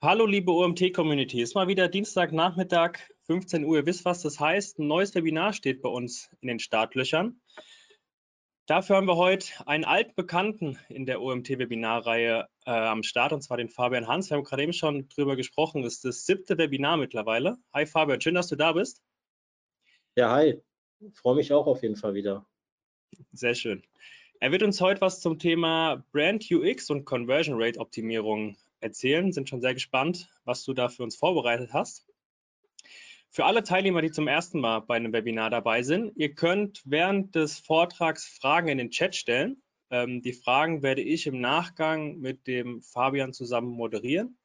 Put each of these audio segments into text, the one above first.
Hallo liebe OMT-Community, ist mal wieder Dienstagnachmittag, 15 Uhr. Ihr wisst, was das heißt. Ein neues Webinar steht bei uns in den Startlöchern. Dafür haben wir heute einen alten Bekannten in der OMT-Webinarreihe äh, am Start, und zwar den Fabian Hans. Wir haben gerade eben schon drüber gesprochen. Das ist das siebte Webinar mittlerweile. Hi Fabian, schön, dass du da bist. Ja, hi. Freue mich auch auf jeden Fall wieder. Sehr schön. Er wird uns heute was zum Thema Brand UX und Conversion Rate Optimierung erzählen, sind schon sehr gespannt, was du da für uns vorbereitet hast. Für alle Teilnehmer, die zum ersten Mal bei einem Webinar dabei sind, ihr könnt während des Vortrags Fragen in den Chat stellen. Ähm, die Fragen werde ich im Nachgang mit dem Fabian zusammen moderieren.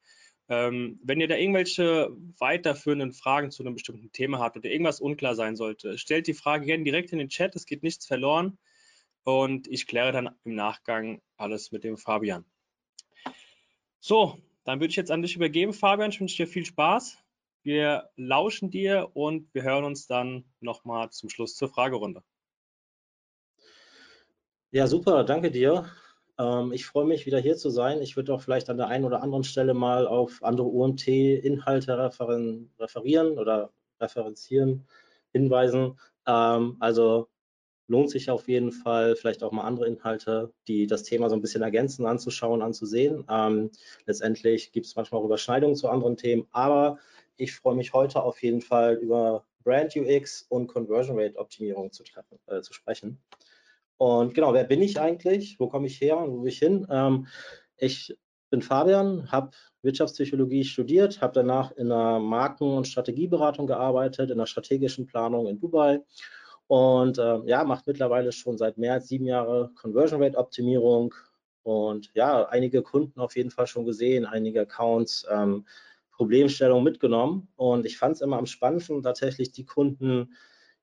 Ähm, wenn ihr da irgendwelche weiterführenden Fragen zu einem bestimmten Thema habt oder irgendwas unklar sein sollte, stellt die Frage gerne direkt in den Chat, es geht nichts verloren und ich kläre dann im Nachgang alles mit dem Fabian. So, dann würde ich jetzt an dich übergeben, Fabian. Ich wünsche dir viel Spaß. Wir lauschen dir und wir hören uns dann nochmal zum Schluss zur Fragerunde. Ja, super, danke dir. Ähm, ich freue mich, wieder hier zu sein. Ich würde auch vielleicht an der einen oder anderen Stelle mal auf andere UMT-Inhalte referieren oder referenzieren, hinweisen. Ähm, also lohnt sich auf jeden Fall, vielleicht auch mal andere Inhalte, die das Thema so ein bisschen ergänzen, anzuschauen, anzusehen. Ähm, letztendlich gibt es manchmal auch Überschneidungen zu anderen Themen, aber ich freue mich heute auf jeden Fall über Brand UX und Conversion Rate Optimierung zu, treffen, äh, zu sprechen. Und genau, wer bin ich eigentlich? Wo komme ich her und wo will ich hin? Ähm, ich bin Fabian, habe Wirtschaftspsychologie studiert, habe danach in einer Marken- und Strategieberatung gearbeitet, in der strategischen Planung in Dubai und äh, ja, macht mittlerweile schon seit mehr als sieben Jahren Conversion Rate Optimierung und ja, einige Kunden auf jeden Fall schon gesehen, einige Accounts, ähm, Problemstellungen mitgenommen. Und ich fand es immer am spannendsten tatsächlich die Kunden,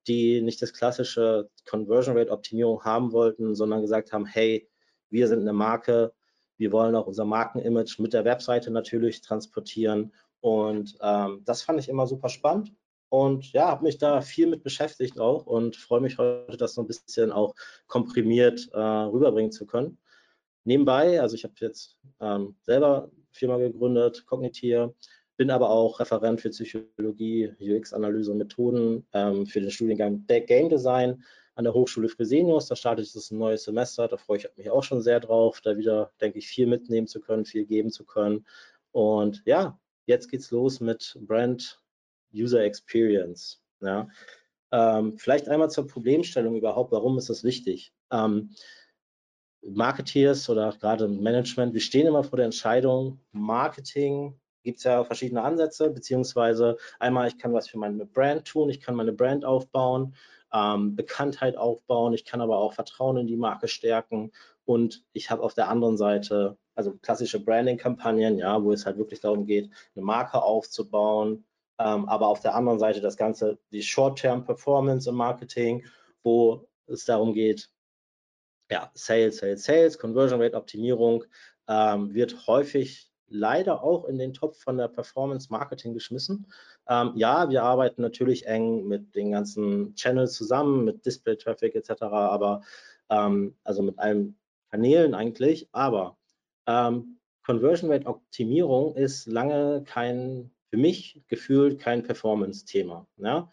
die nicht das klassische Conversion Rate Optimierung haben wollten, sondern gesagt haben, hey, wir sind eine Marke, wir wollen auch unser Markenimage mit der Webseite natürlich transportieren. Und ähm, das fand ich immer super spannend und ja, habe mich da viel mit beschäftigt auch und freue mich heute, das so ein bisschen auch komprimiert äh, rüberbringen zu können. Nebenbei, also ich habe jetzt ähm, selber Firma gegründet, Cognitier, bin aber auch Referent für Psychologie, UX-Analyse und Methoden ähm, für den Studiengang Game Design an der Hochschule Fresenius. Da startet jetzt ein neues Semester, da freue ich mich auch schon sehr drauf, da wieder, denke ich, viel mitnehmen zu können, viel geben zu können. Und ja, jetzt geht's los mit Brand User Experience. Ja. Ähm, vielleicht einmal zur Problemstellung überhaupt, warum ist das wichtig? Ähm, Marketeers oder gerade Management, wir stehen immer vor der Entscheidung, Marketing gibt es ja verschiedene Ansätze, beziehungsweise einmal, ich kann was für meine Brand tun, ich kann meine Brand aufbauen, ähm, Bekanntheit aufbauen, ich kann aber auch Vertrauen in die Marke stärken und ich habe auf der anderen Seite, also klassische Branding-Kampagnen, ja, wo es halt wirklich darum geht, eine Marke aufzubauen, ähm, aber auf der anderen Seite das Ganze, die Short-Term-Performance im Marketing, wo es darum geht, ja, Sales, Sales, Sales, Conversion Rate Optimierung ähm, wird häufig leider auch in den Topf von der Performance Marketing geschmissen. Ähm, ja, wir arbeiten natürlich eng mit den ganzen Channels zusammen, mit Display Traffic etc., aber ähm, also mit allen Kanälen eigentlich, aber ähm, Conversion Rate Optimierung ist lange kein für mich gefühlt kein Performance-Thema. Ja?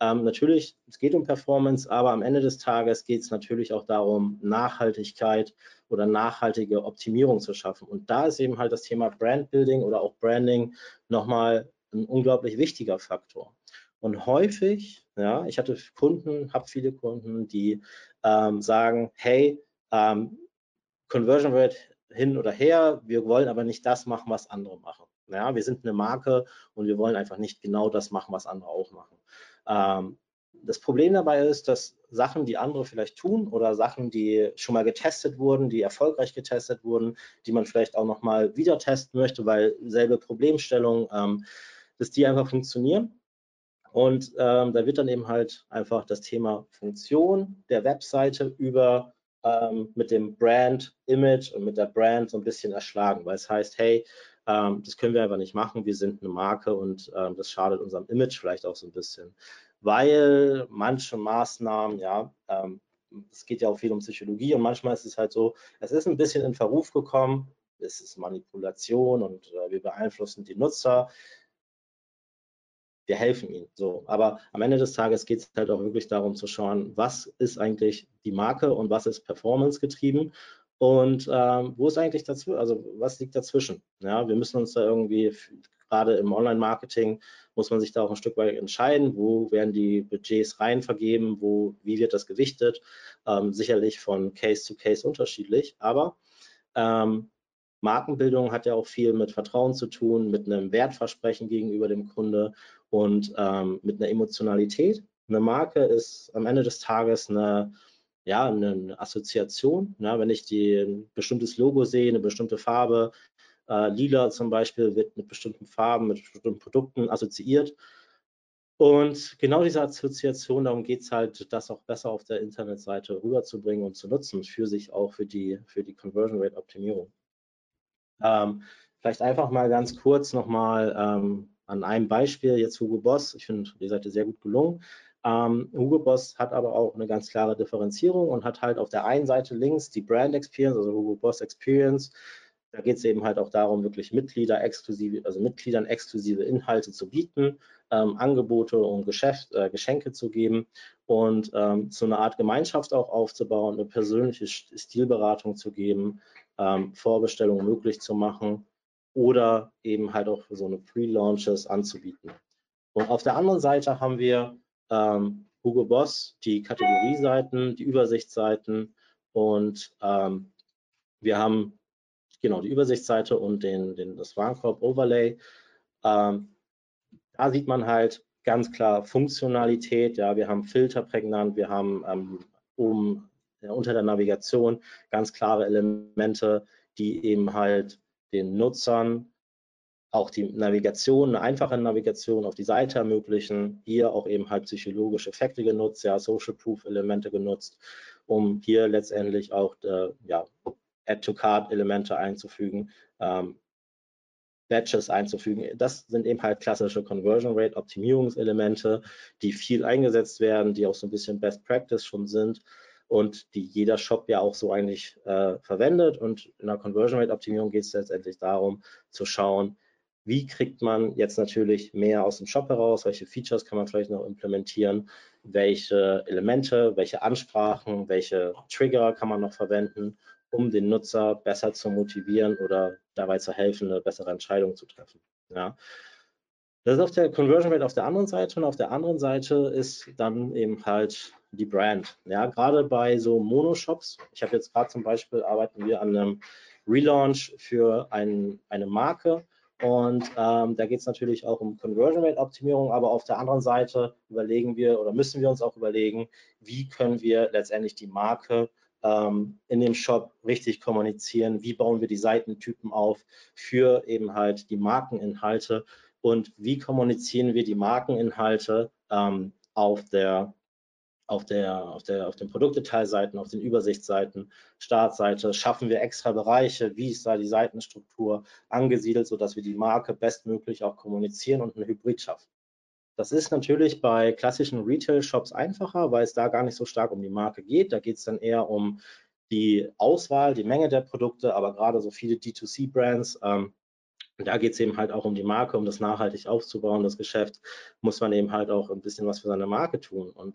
Ähm, natürlich, es geht um Performance, aber am Ende des Tages geht es natürlich auch darum, Nachhaltigkeit oder nachhaltige Optimierung zu schaffen. Und da ist eben halt das Thema Brandbuilding oder auch Branding nochmal ein unglaublich wichtiger Faktor. Und häufig, ja, ich hatte Kunden, habe viele Kunden, die ähm, sagen, hey, ähm, Conversion Rate hin oder her, wir wollen aber nicht das machen, was andere machen. Ja, wir sind eine Marke und wir wollen einfach nicht genau das machen, was andere auch machen. Ähm, das Problem dabei ist, dass Sachen, die andere vielleicht tun oder Sachen, die schon mal getestet wurden, die erfolgreich getestet wurden, die man vielleicht auch noch mal wieder testen möchte, weil selbe Problemstellung, ähm, dass die einfach funktionieren. Und ähm, da wird dann eben halt einfach das Thema Funktion der Webseite über ähm, mit dem Brand Image und mit der Brand so ein bisschen erschlagen, weil es heißt, hey, ähm, das können wir einfach nicht machen. Wir sind eine Marke und ähm, das schadet unserem Image vielleicht auch so ein bisschen, weil manche Maßnahmen, ja, ähm, es geht ja auch viel um Psychologie und manchmal ist es halt so, es ist ein bisschen in Verruf gekommen, es ist Manipulation und äh, wir beeinflussen die Nutzer. Wir helfen ihnen. So, aber am Ende des Tages geht es halt auch wirklich darum zu schauen, was ist eigentlich die Marke und was ist Performance getrieben und ähm, wo ist eigentlich dazwischen, also was liegt dazwischen? Ja, wir müssen uns da irgendwie, gerade im Online-Marketing, muss man sich da auch ein Stück weit entscheiden, wo werden die Budgets rein vergeben, wo, wie wird das gewichtet? Ähm, sicherlich von Case zu Case unterschiedlich, aber ähm, Markenbildung hat ja auch viel mit Vertrauen zu tun, mit einem Wertversprechen gegenüber dem Kunde und ähm, mit einer Emotionalität. Eine Marke ist am Ende des Tages eine ja, eine Assoziation. Ja, wenn ich die, ein bestimmtes Logo sehe, eine bestimmte Farbe, äh, lila zum Beispiel wird mit bestimmten Farben, mit bestimmten Produkten assoziiert. Und genau diese Assoziation, darum geht es halt, das auch besser auf der Internetseite rüberzubringen und zu nutzen, für sich auch für die, für die Conversion Rate Optimierung. Ähm, vielleicht einfach mal ganz kurz nochmal ähm, an einem Beispiel, jetzt Hugo Boss. Ich finde die Seite sehr gut gelungen. Ähm, Hugo Boss hat aber auch eine ganz klare Differenzierung und hat halt auf der einen Seite links die Brand Experience, also Hugo Boss Experience. Da geht es eben halt auch darum, wirklich Mitglieder exklusive, also Mitgliedern exklusive Inhalte zu bieten, ähm, Angebote und Geschäft, äh, Geschenke zu geben und ähm, so eine Art Gemeinschaft auch aufzubauen, eine persönliche Stilberatung zu geben, ähm, Vorbestellungen möglich zu machen oder eben halt auch so eine Pre-Launches anzubieten. Und auf der anderen Seite haben wir ähm, Hugo Boss die Kategorieseiten, die Übersichtsseiten und ähm, wir haben genau die Übersichtsseite und den, den, das Warenkorb-Overlay. Ähm, da sieht man halt ganz klar Funktionalität. Ja, wir haben Filter prägnant, wir haben ähm, oben ja, unter der Navigation ganz klare Elemente, die eben halt den Nutzern auch die Navigation, eine einfache Navigation auf die Seite ermöglichen. Hier auch eben halt psychologische Effekte genutzt, ja, Social Proof Elemente genutzt, um hier letztendlich auch äh, ja, Add-to-Card-Elemente einzufügen, ähm, Batches einzufügen. Das sind eben halt klassische Conversion Rate Optimierungselemente, die viel eingesetzt werden, die auch so ein bisschen Best Practice schon sind und die jeder Shop ja auch so eigentlich äh, verwendet. Und in der Conversion Rate Optimierung geht es letztendlich darum, zu schauen, wie kriegt man jetzt natürlich mehr aus dem Shop heraus, welche Features kann man vielleicht noch implementieren, welche Elemente, welche Ansprachen, welche Trigger kann man noch verwenden, um den Nutzer besser zu motivieren oder dabei zu helfen, eine bessere Entscheidung zu treffen. Ja. Das ist auf der Conversion Rate auf der anderen Seite und auf der anderen Seite ist dann eben halt die Brand. Ja, gerade bei so Monoshops, ich habe jetzt gerade zum Beispiel arbeiten wir an einem Relaunch für ein, eine Marke, und ähm, da geht es natürlich auch um Conversion Rate Optimierung, aber auf der anderen Seite überlegen wir oder müssen wir uns auch überlegen, wie können wir letztendlich die Marke ähm, in dem Shop richtig kommunizieren, wie bauen wir die Seitentypen auf für eben halt die Markeninhalte? Und wie kommunizieren wir die Markeninhalte ähm, auf der auf, der, auf, der, auf den Produktdetailseiten, auf den Übersichtsseiten, Startseite, schaffen wir extra Bereiche, wie ist da die Seitenstruktur angesiedelt, sodass wir die Marke bestmöglich auch kommunizieren und einen Hybrid schaffen. Das ist natürlich bei klassischen Retail-Shops einfacher, weil es da gar nicht so stark um die Marke geht. Da geht es dann eher um die Auswahl, die Menge der Produkte, aber gerade so viele D2C-Brands, ähm, da geht es eben halt auch um die Marke, um das nachhaltig aufzubauen, das Geschäft, muss man eben halt auch ein bisschen was für seine Marke tun. Und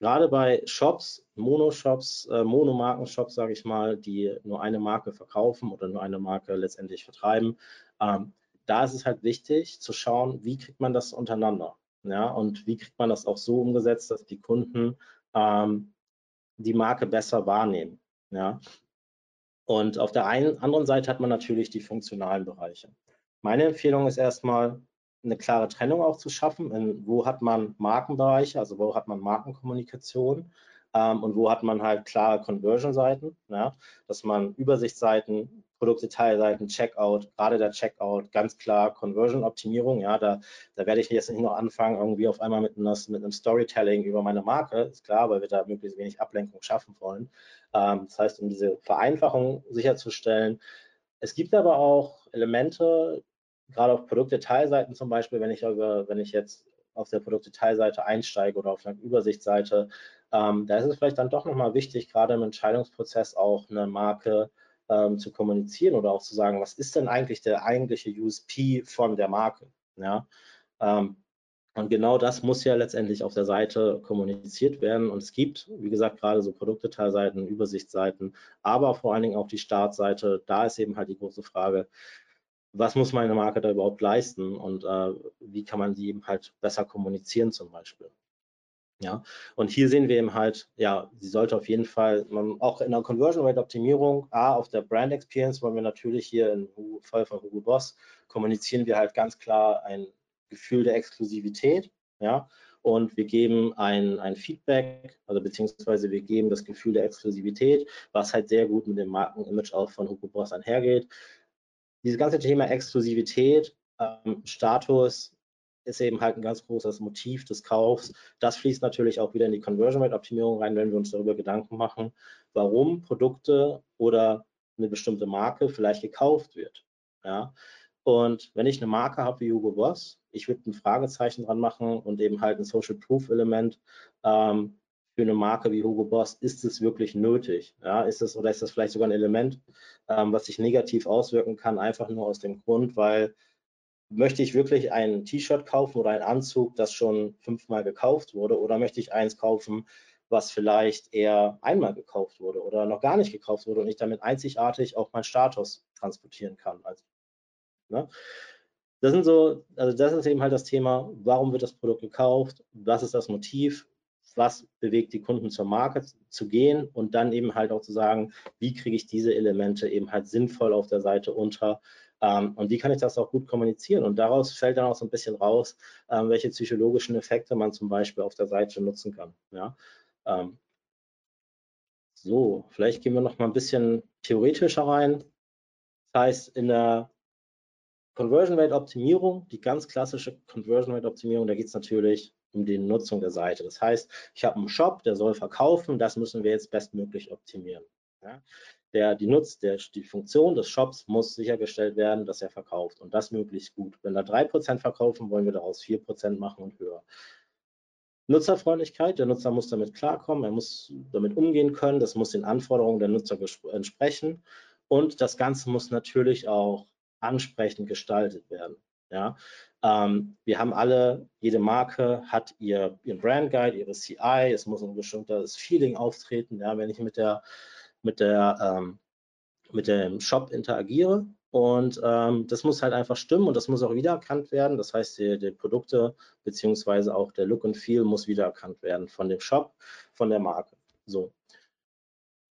gerade bei Shops, Monoshops, äh, Monomarken-Shops, sage ich mal, die nur eine Marke verkaufen oder nur eine Marke letztendlich vertreiben, ähm, da ist es halt wichtig zu schauen, wie kriegt man das untereinander. Ja, und wie kriegt man das auch so umgesetzt, dass die Kunden ähm, die Marke besser wahrnehmen. Ja. Und auf der einen anderen Seite hat man natürlich die funktionalen Bereiche. Meine Empfehlung ist erstmal, eine klare Trennung auch zu schaffen, in, wo hat man Markenbereiche, also wo hat man Markenkommunikation ähm, und wo hat man halt klare Conversion-Seiten, ja, dass man Übersichtsseiten, Produktdetailseiten, Checkout, gerade der Checkout, ganz klar Conversion-Optimierung, ja, da, da werde ich jetzt nicht noch anfangen, irgendwie auf einmal mit, einer, mit einem Storytelling über meine Marke, ist klar, weil wir da möglichst wenig Ablenkung schaffen wollen. Ähm, das heißt, um diese Vereinfachung sicherzustellen, es gibt aber auch Elemente, gerade auf Produktdetailseiten zum Beispiel, wenn ich, über, wenn ich jetzt auf der Produktdetailseite einsteige oder auf einer Übersichtsseite, ähm, da ist es vielleicht dann doch nochmal wichtig, gerade im Entscheidungsprozess auch eine Marke ähm, zu kommunizieren oder auch zu sagen, was ist denn eigentlich der eigentliche USP von der Marke? Ja, ähm, und genau das muss ja letztendlich auf der Seite kommuniziert werden. Und es gibt, wie gesagt, gerade so Produktdetailseiten, Übersichtsseiten, aber vor allen Dingen auch die Startseite. Da ist eben halt die große Frage, was muss meine Marke da überhaupt leisten und äh, wie kann man die eben halt besser kommunizieren zum Beispiel. Ja, und hier sehen wir eben halt, ja, sie sollte auf jeden Fall, man, auch in der Conversion Rate Optimierung, A, auf der Brand Experience wollen wir natürlich hier im Fall von Hugo Boss kommunizieren wir halt ganz klar ein Gefühl der Exklusivität, ja, und wir geben ein, ein Feedback, also beziehungsweise wir geben das Gefühl der Exklusivität, was halt sehr gut mit dem Markenimage auch von Hugo Boss einhergeht dieses ganze Thema Exklusivität, ähm, Status ist eben halt ein ganz großes Motiv des Kaufs. Das fließt natürlich auch wieder in die Conversion Rate Optimierung rein, wenn wir uns darüber Gedanken machen, warum Produkte oder eine bestimmte Marke vielleicht gekauft wird. Ja? Und wenn ich eine Marke habe wie Hugo Boss, ich würde ein Fragezeichen dran machen und eben halt ein Social Proof Element ähm, für eine Marke wie Hugo Boss, ist es wirklich nötig? Ja, ist es oder ist das vielleicht sogar ein Element, ähm, was sich negativ auswirken kann, einfach nur aus dem Grund, weil möchte ich wirklich ein T-Shirt kaufen oder einen Anzug, das schon fünfmal gekauft wurde, oder möchte ich eins kaufen, was vielleicht eher einmal gekauft wurde oder noch gar nicht gekauft wurde und ich damit einzigartig auch meinen Status transportieren kann. Also, ne? Das sind so, also das ist eben halt das Thema, warum wird das Produkt gekauft, was ist das Motiv, was bewegt die Kunden zur Marke zu gehen und dann eben halt auch zu sagen, wie kriege ich diese Elemente eben halt sinnvoll auf der Seite unter ähm, und wie kann ich das auch gut kommunizieren und daraus fällt dann auch so ein bisschen raus, ähm, welche psychologischen Effekte man zum Beispiel auf der Seite nutzen kann. Ja? Ähm, so, vielleicht gehen wir noch mal ein bisschen theoretischer rein. Das heißt, in der Conversion Rate Optimierung, die ganz klassische Conversion Rate Optimierung, da geht es natürlich um die Nutzung der Seite. Das heißt, ich habe einen Shop, der soll verkaufen, das müssen wir jetzt bestmöglich optimieren. Ja? Der, die Nutz, der, die Funktion des Shops muss sichergestellt werden, dass er verkauft und das möglichst gut. Wenn da 3% verkaufen, wollen wir daraus 4% machen und höher. Nutzerfreundlichkeit, der Nutzer muss damit klarkommen, er muss damit umgehen können, das muss den Anforderungen der Nutzer entsprechen und das Ganze muss natürlich auch ansprechend gestaltet werden. Ja, ähm, wir haben alle, jede Marke hat ihr, ihren Brand Guide, ihre CI, es muss ein bestimmtes Feeling auftreten, ja, wenn ich mit der, mit der, ähm, mit dem Shop interagiere. Und ähm, das muss halt einfach stimmen und das muss auch wiedererkannt werden. Das heißt, die, die Produkte beziehungsweise auch der Look and Feel muss wiedererkannt werden von dem Shop, von der Marke. So,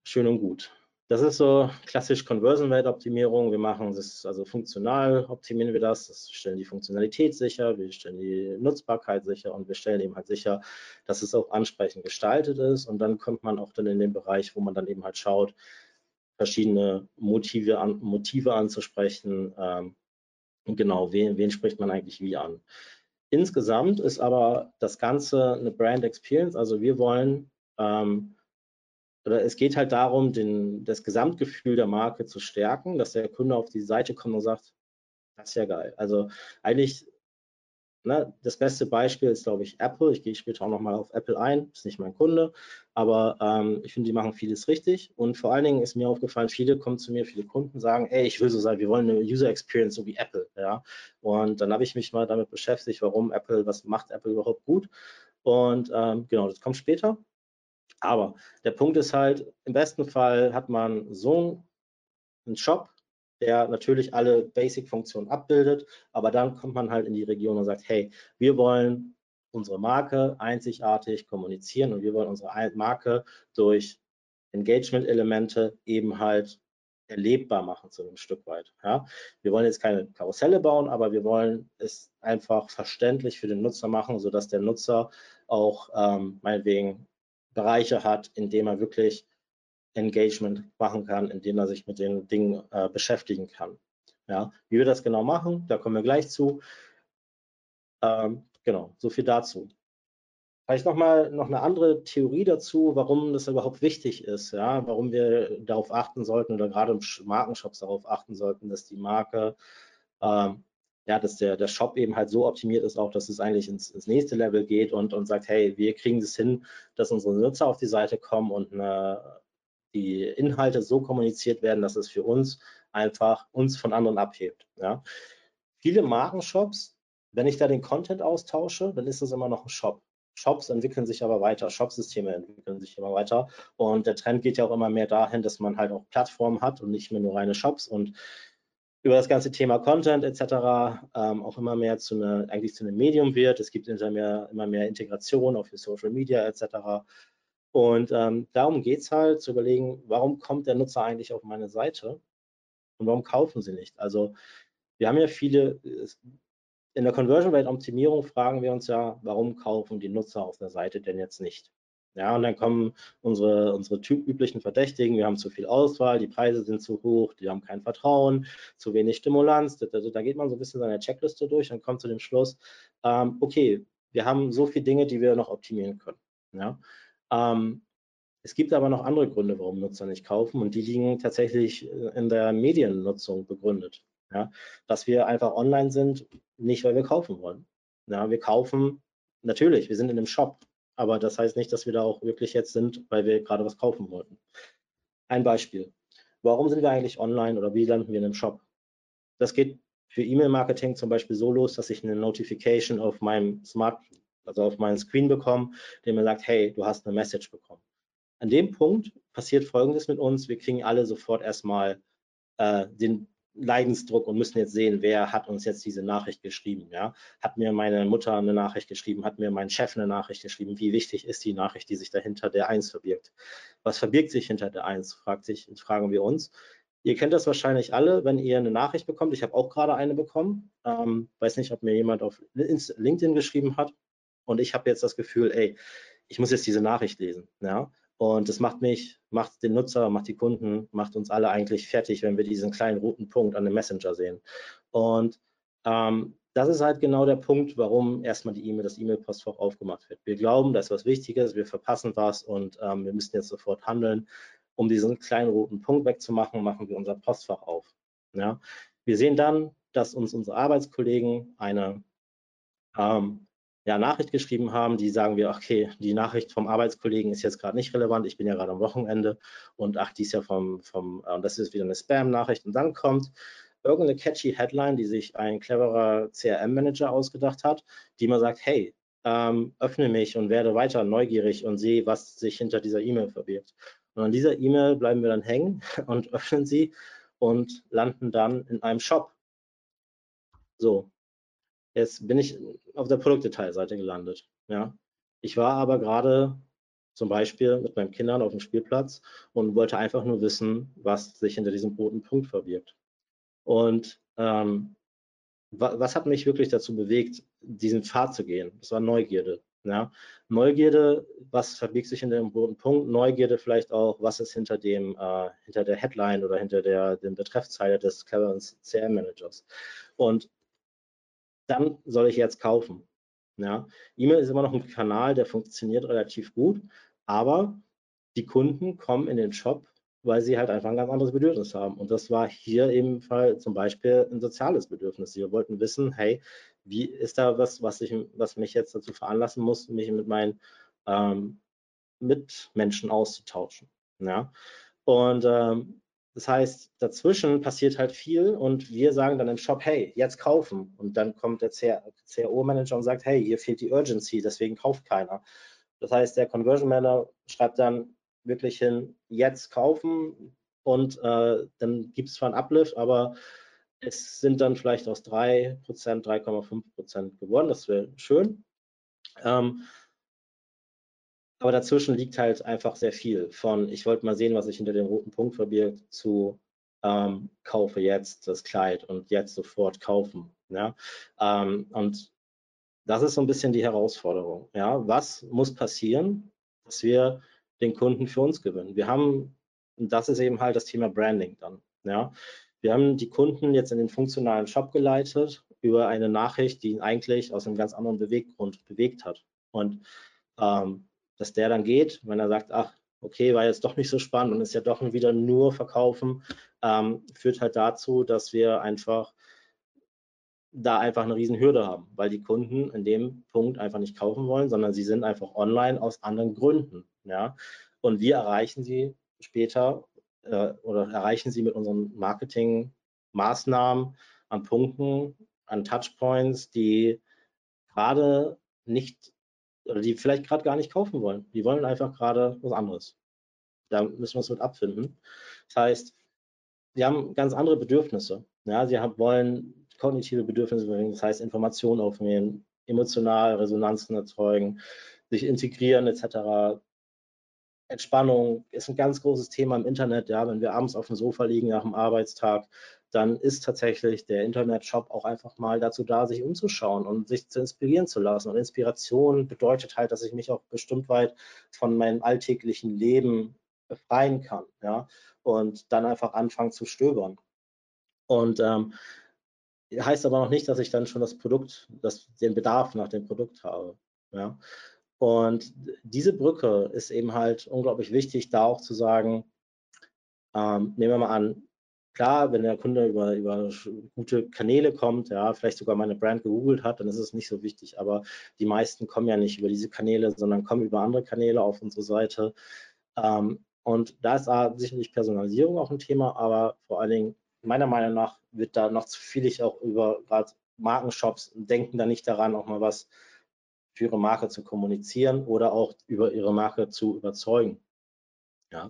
schön und gut. Das ist so klassisch Conversion Rate Optimierung. Wir machen das, also funktional optimieren wir das. das. stellen die Funktionalität sicher, wir stellen die Nutzbarkeit sicher und wir stellen eben halt sicher, dass es auch ansprechend gestaltet ist. Und dann kommt man auch dann in den Bereich, wo man dann eben halt schaut, verschiedene Motive, an, Motive anzusprechen. Ähm, genau, wen, wen spricht man eigentlich wie an? Insgesamt ist aber das Ganze eine Brand Experience. Also wir wollen ähm, oder es geht halt darum, den, das Gesamtgefühl der Marke zu stärken, dass der Kunde auf die Seite kommt und sagt, das ist ja geil. Also eigentlich, ne, das beste Beispiel ist, glaube ich, Apple. Ich gehe später auch nochmal auf Apple ein, ist nicht mein Kunde, aber ähm, ich finde, die machen vieles richtig. Und vor allen Dingen ist mir aufgefallen, viele kommen zu mir, viele Kunden sagen, ey, ich will so sein, wir wollen eine User Experience so wie Apple. Ja? Und dann habe ich mich mal damit beschäftigt, warum Apple, was macht Apple überhaupt gut? Und ähm, genau, das kommt später. Aber der Punkt ist halt, im besten Fall hat man so einen Shop, der natürlich alle Basic-Funktionen abbildet, aber dann kommt man halt in die Region und sagt, hey, wir wollen unsere Marke einzigartig kommunizieren und wir wollen unsere Marke durch Engagement-Elemente eben halt erlebbar machen zu einem Stück weit. Ja. Wir wollen jetzt keine Karusselle bauen, aber wir wollen es einfach verständlich für den Nutzer machen, sodass der Nutzer auch ähm, meinetwegen Bereiche hat, in denen er wirklich Engagement machen kann, in denen er sich mit den Dingen äh, beschäftigen kann. Ja, wie wir das genau machen, da kommen wir gleich zu. Ähm, genau, so viel dazu. Vielleicht nochmal noch eine andere Theorie dazu, warum das überhaupt wichtig ist, ja, warum wir darauf achten sollten oder gerade im Markenshops darauf achten sollten, dass die Marke ähm, ja, dass der, der Shop eben halt so optimiert ist, auch dass es eigentlich ins, ins nächste Level geht und, und sagt, hey, wir kriegen das hin, dass unsere Nutzer auf die Seite kommen und eine die Inhalte so kommuniziert werden, dass es für uns einfach uns von anderen abhebt. Ja. Viele Markenshops, wenn ich da den Content austausche, dann ist das immer noch ein Shop. Shops entwickeln sich aber weiter, Shopsysteme entwickeln sich immer weiter und der Trend geht ja auch immer mehr dahin, dass man halt auch Plattformen hat und nicht mehr nur reine Shops und über das ganze Thema Content etc. Ähm, auch immer mehr zu einer, eigentlich zu einem Medium wird. Es gibt immer mehr, immer mehr Integration auf Social Media etc. Und ähm, darum geht es halt zu überlegen, warum kommt der Nutzer eigentlich auf meine Seite und warum kaufen sie nicht? Also wir haben ja viele, in der Conversion Rate Optimierung fragen wir uns ja, warum kaufen die Nutzer auf der Seite denn jetzt nicht? Ja, und dann kommen unsere, unsere typüblichen Verdächtigen, wir haben zu viel Auswahl, die Preise sind zu hoch, die haben kein Vertrauen, zu wenig Stimulanz. Da, da geht man so ein bisschen seine Checkliste durch und kommt zu dem Schluss, ähm, okay, wir haben so viele Dinge, die wir noch optimieren können. Ja? Ähm, es gibt aber noch andere Gründe, warum Nutzer nicht kaufen und die liegen tatsächlich äh, in der Mediennutzung begründet. Ja? Dass wir einfach online sind, nicht weil wir kaufen wollen. Ja, wir kaufen natürlich, wir sind in einem Shop, aber das heißt nicht, dass wir da auch wirklich jetzt sind, weil wir gerade was kaufen wollten. Ein Beispiel. Warum sind wir eigentlich online oder wie landen wir in einem Shop? Das geht für E-Mail-Marketing zum Beispiel so los, dass ich eine Notification auf meinem Smart, also auf meinem Screen bekomme, der mir sagt, hey, du hast eine Message bekommen. An dem Punkt passiert Folgendes mit uns. Wir kriegen alle sofort erstmal äh, den Leidensdruck und müssen jetzt sehen, wer hat uns jetzt diese Nachricht geschrieben. Ja? Hat mir meine Mutter eine Nachricht geschrieben, hat mir mein Chef eine Nachricht geschrieben, wie wichtig ist die Nachricht, die sich dahinter der Eins verbirgt. Was verbirgt sich hinter der Eins, fragt sich, fragen wir uns. Ihr kennt das wahrscheinlich alle, wenn ihr eine Nachricht bekommt. Ich habe auch gerade eine bekommen. Ähm, weiß nicht, ob mir jemand auf LinkedIn geschrieben hat. Und ich habe jetzt das Gefühl, ey, ich muss jetzt diese Nachricht lesen. Ja? Und das macht mich, macht den Nutzer, macht die Kunden, macht uns alle eigentlich fertig, wenn wir diesen kleinen roten Punkt an dem Messenger sehen. Und ähm, das ist halt genau der Punkt, warum erstmal die E-Mail, das E-Mail-Postfach aufgemacht wird. Wir glauben, da ist was Wichtiges, wir verpassen was und ähm, wir müssen jetzt sofort handeln. Um diesen kleinen roten Punkt wegzumachen, machen wir unser Postfach auf. Ja? Wir sehen dann, dass uns unsere Arbeitskollegen eine ähm, ja, Nachricht geschrieben haben, die sagen wir, okay, die Nachricht vom Arbeitskollegen ist jetzt gerade nicht relevant, ich bin ja gerade am Wochenende und ach, die ist ja vom, vom äh, das ist wieder eine Spam-Nachricht und dann kommt irgendeine catchy Headline, die sich ein cleverer CRM-Manager ausgedacht hat, die man sagt, hey, ähm, öffne mich und werde weiter neugierig und sehe, was sich hinter dieser E-Mail verbirgt. Und an dieser E-Mail bleiben wir dann hängen und öffnen sie und landen dann in einem Shop. So, Jetzt bin ich auf der Produktdetailseite gelandet. Ja. Ich war aber gerade zum Beispiel mit meinen Kindern auf dem Spielplatz und wollte einfach nur wissen, was sich hinter diesem roten Punkt verbirgt. Und ähm, was hat mich wirklich dazu bewegt, diesen Pfad zu gehen? Das war Neugierde. Ja? Neugierde, was verbirgt sich hinter dem roten Punkt? Neugierde vielleicht auch, was ist hinter dem, äh, hinter der Headline oder hinter der den Betreffzeile des cleveren CRM Managers? Und dann soll ich jetzt kaufen. Ja, E-Mail ist immer noch ein Kanal, der funktioniert relativ gut, aber die Kunden kommen in den Shop, weil sie halt einfach ein ganz anderes Bedürfnis haben. Und das war hier im Fall zum Beispiel ein soziales Bedürfnis. Sie wollten wissen, hey, wie ist da was, was, ich, was mich jetzt dazu veranlassen muss, mich mit meinen ähm, Mitmenschen auszutauschen. Ja? Und ähm, das heißt, dazwischen passiert halt viel und wir sagen dann im Shop, hey, jetzt kaufen. Und dann kommt der CRO-Manager und sagt, hey, hier fehlt die Urgency, deswegen kauft keiner. Das heißt, der Conversion Manager schreibt dann wirklich hin, jetzt kaufen und äh, dann gibt es zwar einen Uplift, aber es sind dann vielleicht aus 3%, 3,5% geworden. Das wäre schön. Ähm, aber dazwischen liegt halt einfach sehr viel von, ich wollte mal sehen, was sich hinter dem roten Punkt verbirgt, zu ähm, kaufe jetzt das Kleid und jetzt sofort kaufen. Ja? Ähm, und das ist so ein bisschen die Herausforderung. Ja? Was muss passieren, dass wir den Kunden für uns gewinnen? Wir haben, und das ist eben halt das Thema Branding dann. Ja? Wir haben die Kunden jetzt in den funktionalen Shop geleitet über eine Nachricht, die ihn eigentlich aus einem ganz anderen Beweggrund bewegt hat. Und ähm, dass der dann geht, wenn er sagt, ach, okay, war jetzt doch nicht so spannend und ist ja doch wieder nur verkaufen, ähm, führt halt dazu, dass wir einfach da einfach eine riesen Hürde haben, weil die Kunden in dem Punkt einfach nicht kaufen wollen, sondern sie sind einfach online aus anderen Gründen. Ja? Und wir erreichen sie später äh, oder erreichen Sie mit unseren Marketingmaßnahmen an Punkten, an Touchpoints, die gerade nicht oder die vielleicht gerade gar nicht kaufen wollen. Die wollen einfach gerade was anderes. Da müssen wir uns mit abfinden. Das heißt, sie haben ganz andere Bedürfnisse. Ja, sie haben, wollen kognitive Bedürfnisse, das heißt Informationen aufnehmen, emotional Resonanzen erzeugen, sich integrieren etc. Entspannung ist ein ganz großes Thema im Internet. Ja, wenn wir abends auf dem Sofa liegen nach dem Arbeitstag, dann ist tatsächlich der Internetshop auch einfach mal dazu da, sich umzuschauen und sich zu inspirieren zu lassen. Und Inspiration bedeutet halt, dass ich mich auch bestimmt weit von meinem alltäglichen Leben befreien kann, ja, und dann einfach anfangen zu stöbern. Und ähm, heißt aber noch nicht, dass ich dann schon das Produkt, das, den Bedarf nach dem Produkt habe, ja. Und diese Brücke ist eben halt unglaublich wichtig, da auch zu sagen, ähm, nehmen wir mal an, klar, wenn der Kunde über, über gute Kanäle kommt, ja, vielleicht sogar meine Brand gegoogelt hat, dann ist es nicht so wichtig. Aber die meisten kommen ja nicht über diese Kanäle, sondern kommen über andere Kanäle auf unsere Seite. Ähm, und da ist da sicherlich Personalisierung auch ein Thema, aber vor allen Dingen, meiner Meinung nach, wird da noch zu viel ich auch über gerade Markenshops denken da nicht daran, auch mal was für ihre Marke zu kommunizieren oder auch über ihre Marke zu überzeugen. Ja.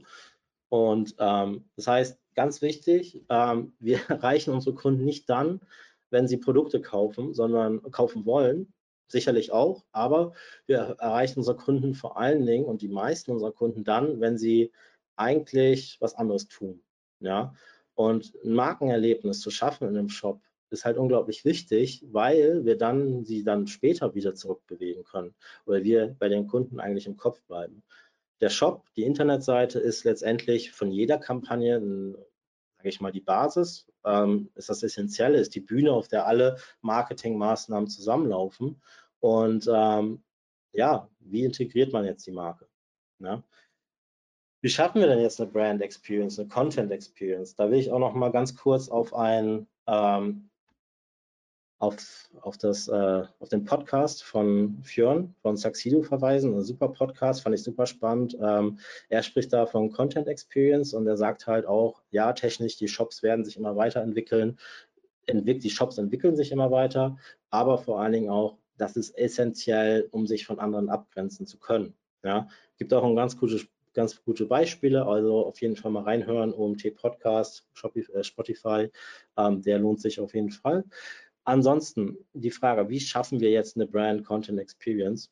Und ähm, das heißt, ganz wichtig, ähm, wir erreichen unsere Kunden nicht dann, wenn sie Produkte kaufen, sondern kaufen wollen, sicherlich auch, aber wir erreichen unsere Kunden vor allen Dingen und die meisten unserer Kunden dann, wenn sie eigentlich was anderes tun. Ja? Und ein Markenerlebnis zu schaffen in einem Shop, ist halt unglaublich wichtig, weil wir dann sie dann später wieder zurückbewegen können oder wir bei den Kunden eigentlich im Kopf bleiben. Der Shop, die Internetseite ist letztendlich von jeder Kampagne, sage ich mal, die Basis, ähm, ist das Essentielle, ist die Bühne, auf der alle Marketingmaßnahmen zusammenlaufen. Und ähm, ja, wie integriert man jetzt die Marke? Ja? Wie schaffen wir denn jetzt eine Brand Experience, eine Content Experience? Da will ich auch noch mal ganz kurz auf ein ähm, auf, auf, das, äh, auf den Podcast von Fjörn von Saxido verweisen. Ein super Podcast, fand ich super spannend. Ähm, er spricht da von Content Experience und er sagt halt auch, ja, technisch, die Shops werden sich immer weiterentwickeln. Entwick die Shops entwickeln sich immer weiter, aber vor allen Dingen auch, das ist essentiell, um sich von anderen abgrenzen zu können. Ja, gibt auch ein ganz gutes ganz gute Beispiele, also auf jeden Fall mal reinhören, OMT Podcast, äh, Spotify, ähm, der lohnt sich auf jeden Fall. Ansonsten die Frage, wie schaffen wir jetzt eine Brand Content Experience?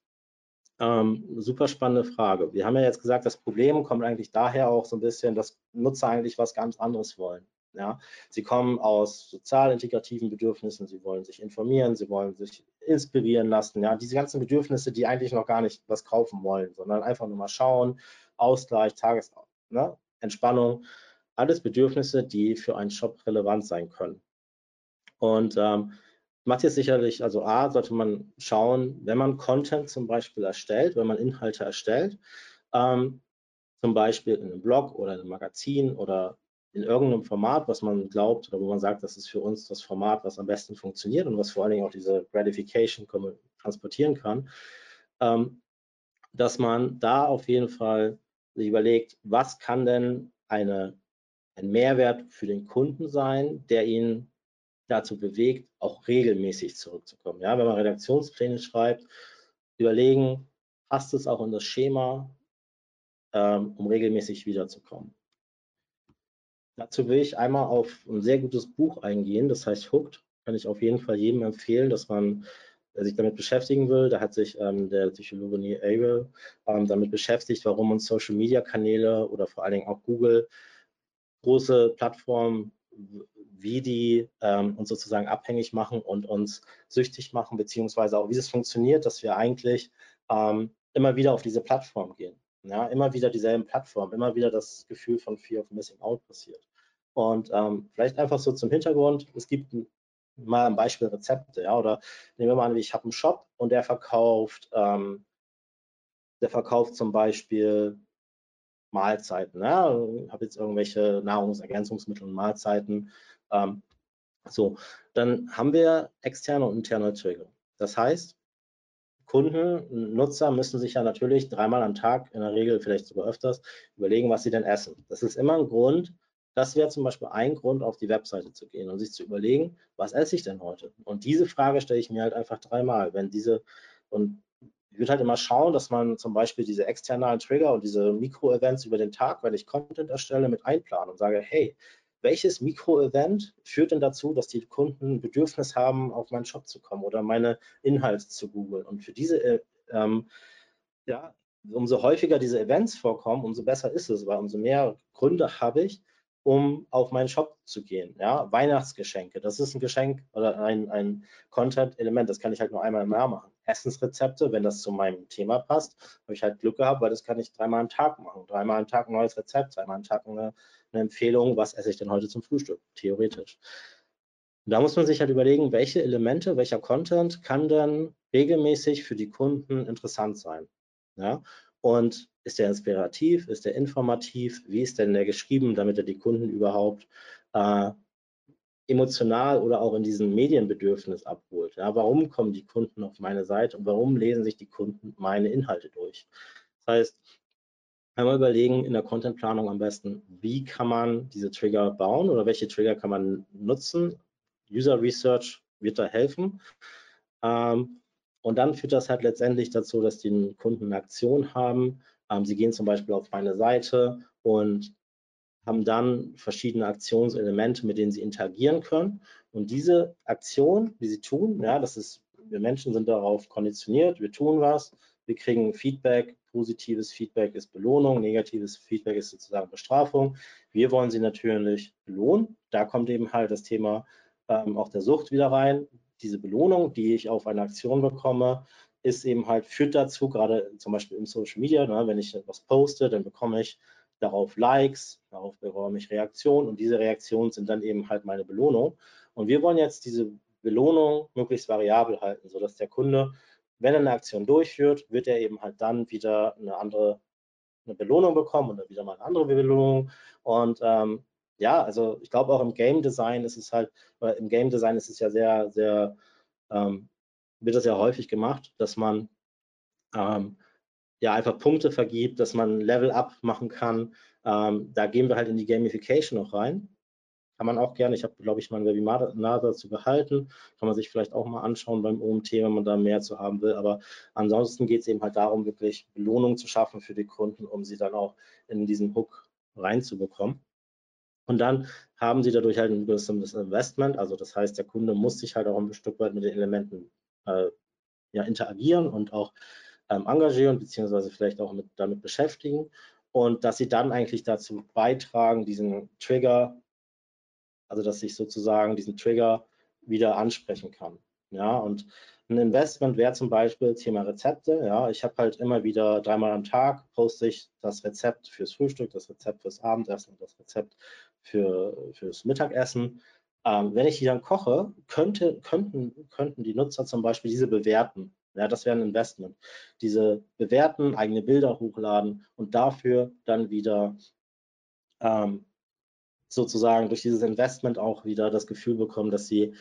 Ähm, super spannende Frage. Wir haben ja jetzt gesagt, das Problem kommt eigentlich daher auch so ein bisschen, dass Nutzer eigentlich was ganz anderes wollen. Ja, sie kommen aus sozial integrativen Bedürfnissen, sie wollen sich informieren, sie wollen sich inspirieren lassen. Ja, diese ganzen Bedürfnisse, die eigentlich noch gar nicht was kaufen wollen, sondern einfach nur mal schauen, Ausgleich, Tages, ne, Entspannung, alles Bedürfnisse, die für einen Shop relevant sein können. Und ähm, macht jetzt sicherlich, also A, sollte man schauen, wenn man Content zum Beispiel erstellt, wenn man Inhalte erstellt, ähm, zum Beispiel in einem Blog oder in einem Magazin oder in irgendeinem Format, was man glaubt oder wo man sagt, das ist für uns das Format, was am besten funktioniert und was vor allen Dingen auch diese Gratification transportieren kann, ähm, dass man da auf jeden Fall sich überlegt, was kann denn eine, ein Mehrwert für den Kunden sein, der ihn dazu bewegt, auch regelmäßig zurückzukommen. Ja, wenn man Redaktionspläne schreibt, überlegen, passt es auch in das Schema, ähm, um regelmäßig wiederzukommen. Dazu will ich einmal auf ein sehr gutes Buch eingehen, das heißt Hooked. Kann ich auf jeden Fall jedem empfehlen, dass man sich damit beschäftigen will. Da hat sich ähm, der Psychologe Neil Abel ähm, damit beschäftigt, warum uns Social Media Kanäle oder vor allen Dingen auch Google große Plattformen wie die ähm, uns sozusagen abhängig machen und uns süchtig machen, beziehungsweise auch wie es funktioniert, dass wir eigentlich ähm, immer wieder auf diese Plattform gehen. Ja, immer wieder dieselben Plattformen, immer wieder das Gefühl von Fear of Missing Out passiert. Und ähm, vielleicht einfach so zum Hintergrund, es gibt mal ein Beispiel Rezepte, ja, oder nehmen wir mal an, ich habe einen Shop und der verkauft, ähm, der verkauft zum Beispiel Mahlzeiten. Ja? Habe jetzt irgendwelche Nahrungsergänzungsmittel und Mahlzeiten. Ähm, so, dann haben wir externe und interne Trigger. Das heißt, Kunden, Nutzer müssen sich ja natürlich dreimal am Tag, in der Regel vielleicht sogar öfters, überlegen, was sie denn essen. Das ist immer ein Grund, das wäre zum Beispiel ein Grund, auf die Webseite zu gehen und sich zu überlegen, was esse ich denn heute? Und diese Frage stelle ich mir halt einfach dreimal. Wenn diese, und ich würde halt immer schauen, dass man zum Beispiel diese externen Trigger und diese Mikro-Events über den Tag, wenn ich Content erstelle, mit einplanen und sage, hey, welches Mikro-Event führt denn dazu, dass die Kunden ein Bedürfnis haben, auf meinen Shop zu kommen oder meine Inhalte zu googeln? Und für diese, äh, ähm, ja, umso häufiger diese Events vorkommen, umso besser ist es, weil umso mehr Gründe habe ich, um auf meinen Shop zu gehen. Ja, Weihnachtsgeschenke, das ist ein Geschenk oder ein, ein Content-Element, das kann ich halt nur einmal im Jahr machen. Essensrezepte, wenn das zu meinem Thema passt, habe ich halt Glück gehabt, weil das kann ich dreimal am Tag machen. Dreimal am Tag ein neues Rezept, dreimal am Tag eine, eine Empfehlung, was esse ich denn heute zum Frühstück, theoretisch. Und da muss man sich halt überlegen, welche Elemente, welcher Content kann denn regelmäßig für die Kunden interessant sein. Ja? Und ist der inspirativ? Ist der informativ? Wie ist denn der geschrieben, damit er die Kunden überhaupt äh, emotional oder auch in diesem Medienbedürfnis abholt? Ja, warum kommen die Kunden auf meine Seite und warum lesen sich die Kunden meine Inhalte durch? Das heißt, einmal überlegen in der Contentplanung am besten, wie kann man diese Trigger bauen oder welche Trigger kann man nutzen. User Research wird da helfen. Ähm, und dann führt das halt letztendlich dazu, dass die Kunden eine Aktion haben. Ähm, sie gehen zum Beispiel auf meine Seite und haben dann verschiedene Aktionselemente, mit denen sie interagieren können. Und diese Aktion, die sie tun, ja, das ist, wir Menschen sind darauf konditioniert, wir tun was, wir kriegen Feedback, positives Feedback ist Belohnung, negatives Feedback ist sozusagen Bestrafung. Wir wollen sie natürlich belohnen. Da kommt eben halt das Thema ähm, auch der Sucht wieder rein diese Belohnung, die ich auf eine Aktion bekomme, ist eben halt, führt dazu, gerade zum Beispiel im Social Media, ne, wenn ich etwas poste, dann bekomme ich darauf Likes, darauf bekomme ich Reaktionen und diese Reaktionen sind dann eben halt meine Belohnung. Und wir wollen jetzt diese Belohnung möglichst variabel halten, sodass der Kunde, wenn er eine Aktion durchführt, wird er eben halt dann wieder eine andere eine Belohnung bekommen oder wieder mal eine andere Belohnung. Und ähm, ja, also ich glaube auch im Game Design ist es halt, oder im Game Design ist es ja sehr, sehr, ähm, wird das ja häufig gemacht, dass man ähm, ja einfach Punkte vergibt, dass man Level Up machen kann. Ähm, da gehen wir halt in die Gamification noch rein. Kann man auch gerne, ich habe, glaube ich, mal ein Webinar dazu gehalten, kann man sich vielleicht auch mal anschauen beim OMT, wenn man da mehr zu haben will. Aber ansonsten geht es eben halt darum, wirklich Belohnung zu schaffen für die Kunden, um sie dann auch in diesen Hook reinzubekommen. Und dann haben sie dadurch halt ein gewisses Investment. Also das heißt, der Kunde muss sich halt auch ein Stück weit mit den Elementen äh, ja, interagieren und auch ähm, engagieren, beziehungsweise vielleicht auch mit, damit beschäftigen. Und dass sie dann eigentlich dazu beitragen, diesen Trigger, also dass ich sozusagen diesen Trigger wieder ansprechen kann. Ja, und ein Investment wäre zum Beispiel Thema Rezepte. Ja, ich habe halt immer wieder dreimal am Tag poste ich das Rezept fürs Frühstück, das Rezept fürs Abendessen und das Rezept für, fürs Mittagessen. Ähm, wenn ich die dann koche, könnte, könnten, könnten die Nutzer zum Beispiel diese bewerten. Ja, das wäre ein Investment. Diese bewerten, eigene Bilder hochladen und dafür dann wieder ähm, sozusagen durch dieses Investment auch wieder das Gefühl bekommen, dass sie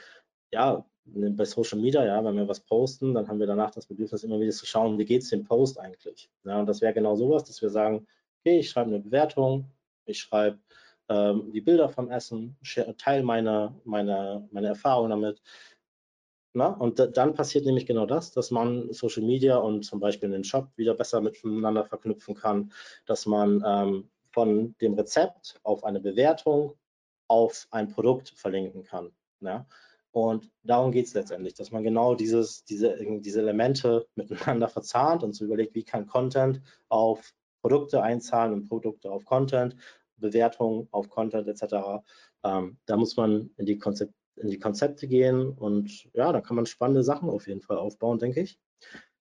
ja bei Social Media, ja, wenn wir was posten, dann haben wir danach das Bedürfnis, immer wieder zu schauen, wie geht es dem Post eigentlich. Ja, und das wäre genau sowas, dass wir sagen, okay, ich schreibe eine Bewertung, ich schreibe ähm, die Bilder vom Essen, teile meine, meine, meine Erfahrungen damit. Na, und dann passiert nämlich genau das, dass man Social Media und zum Beispiel den Shop wieder besser miteinander verknüpfen kann, dass man ähm, von dem Rezept auf eine Bewertung auf ein Produkt verlinken kann. Ja? Und darum geht es letztendlich, dass man genau dieses, diese, diese Elemente miteinander verzahnt und so überlegt, wie kann Content auf Produkte einzahlen und Produkte auf Content Bewertung auf Content etc. Ähm, da muss man in die, Konzept, in die Konzepte gehen und ja, da kann man spannende Sachen auf jeden Fall aufbauen, denke ich.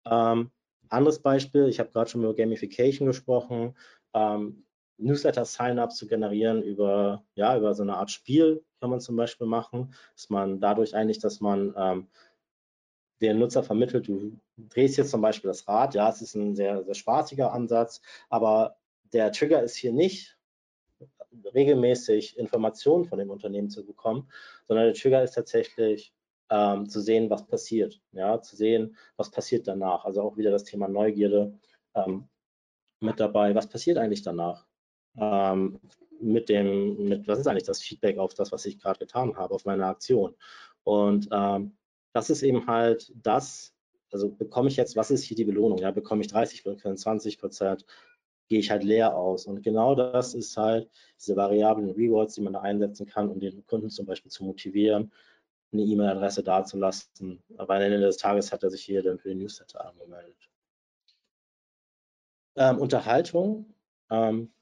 Ähm, anderes Beispiel, ich habe gerade schon über Gamification gesprochen, ähm, Newsletter-Sign-ups zu generieren über, ja, über so eine Art Spiel kann man zum Beispiel machen, dass man dadurch eigentlich, dass man ähm, den Nutzer vermittelt, du drehst jetzt zum Beispiel das Rad, ja, es ist ein sehr, sehr spaßiger Ansatz, aber der Trigger ist hier nicht, regelmäßig Informationen von dem Unternehmen zu bekommen, sondern der Trigger ist tatsächlich ähm, zu sehen, was passiert, ja, zu sehen, was passiert danach. Also auch wieder das Thema Neugierde ähm, mit dabei. Was passiert eigentlich danach? Ähm, mit dem, mit was ist eigentlich das Feedback auf das, was ich gerade getan habe, auf meine Aktion? Und ähm, das ist eben halt das, also bekomme ich jetzt, was ist hier die Belohnung? Ja, bekomme ich 30 Prozent, 20 Prozent, gehe ich halt leer aus. Und genau das ist halt diese variablen Rewards, die man da einsetzen kann, um den Kunden zum Beispiel zu motivieren, eine E-Mail-Adresse dazulassen. Aber am Ende des Tages hat er sich hier dann für den Newsletter angemeldet. Ähm, Unterhaltung, ähm,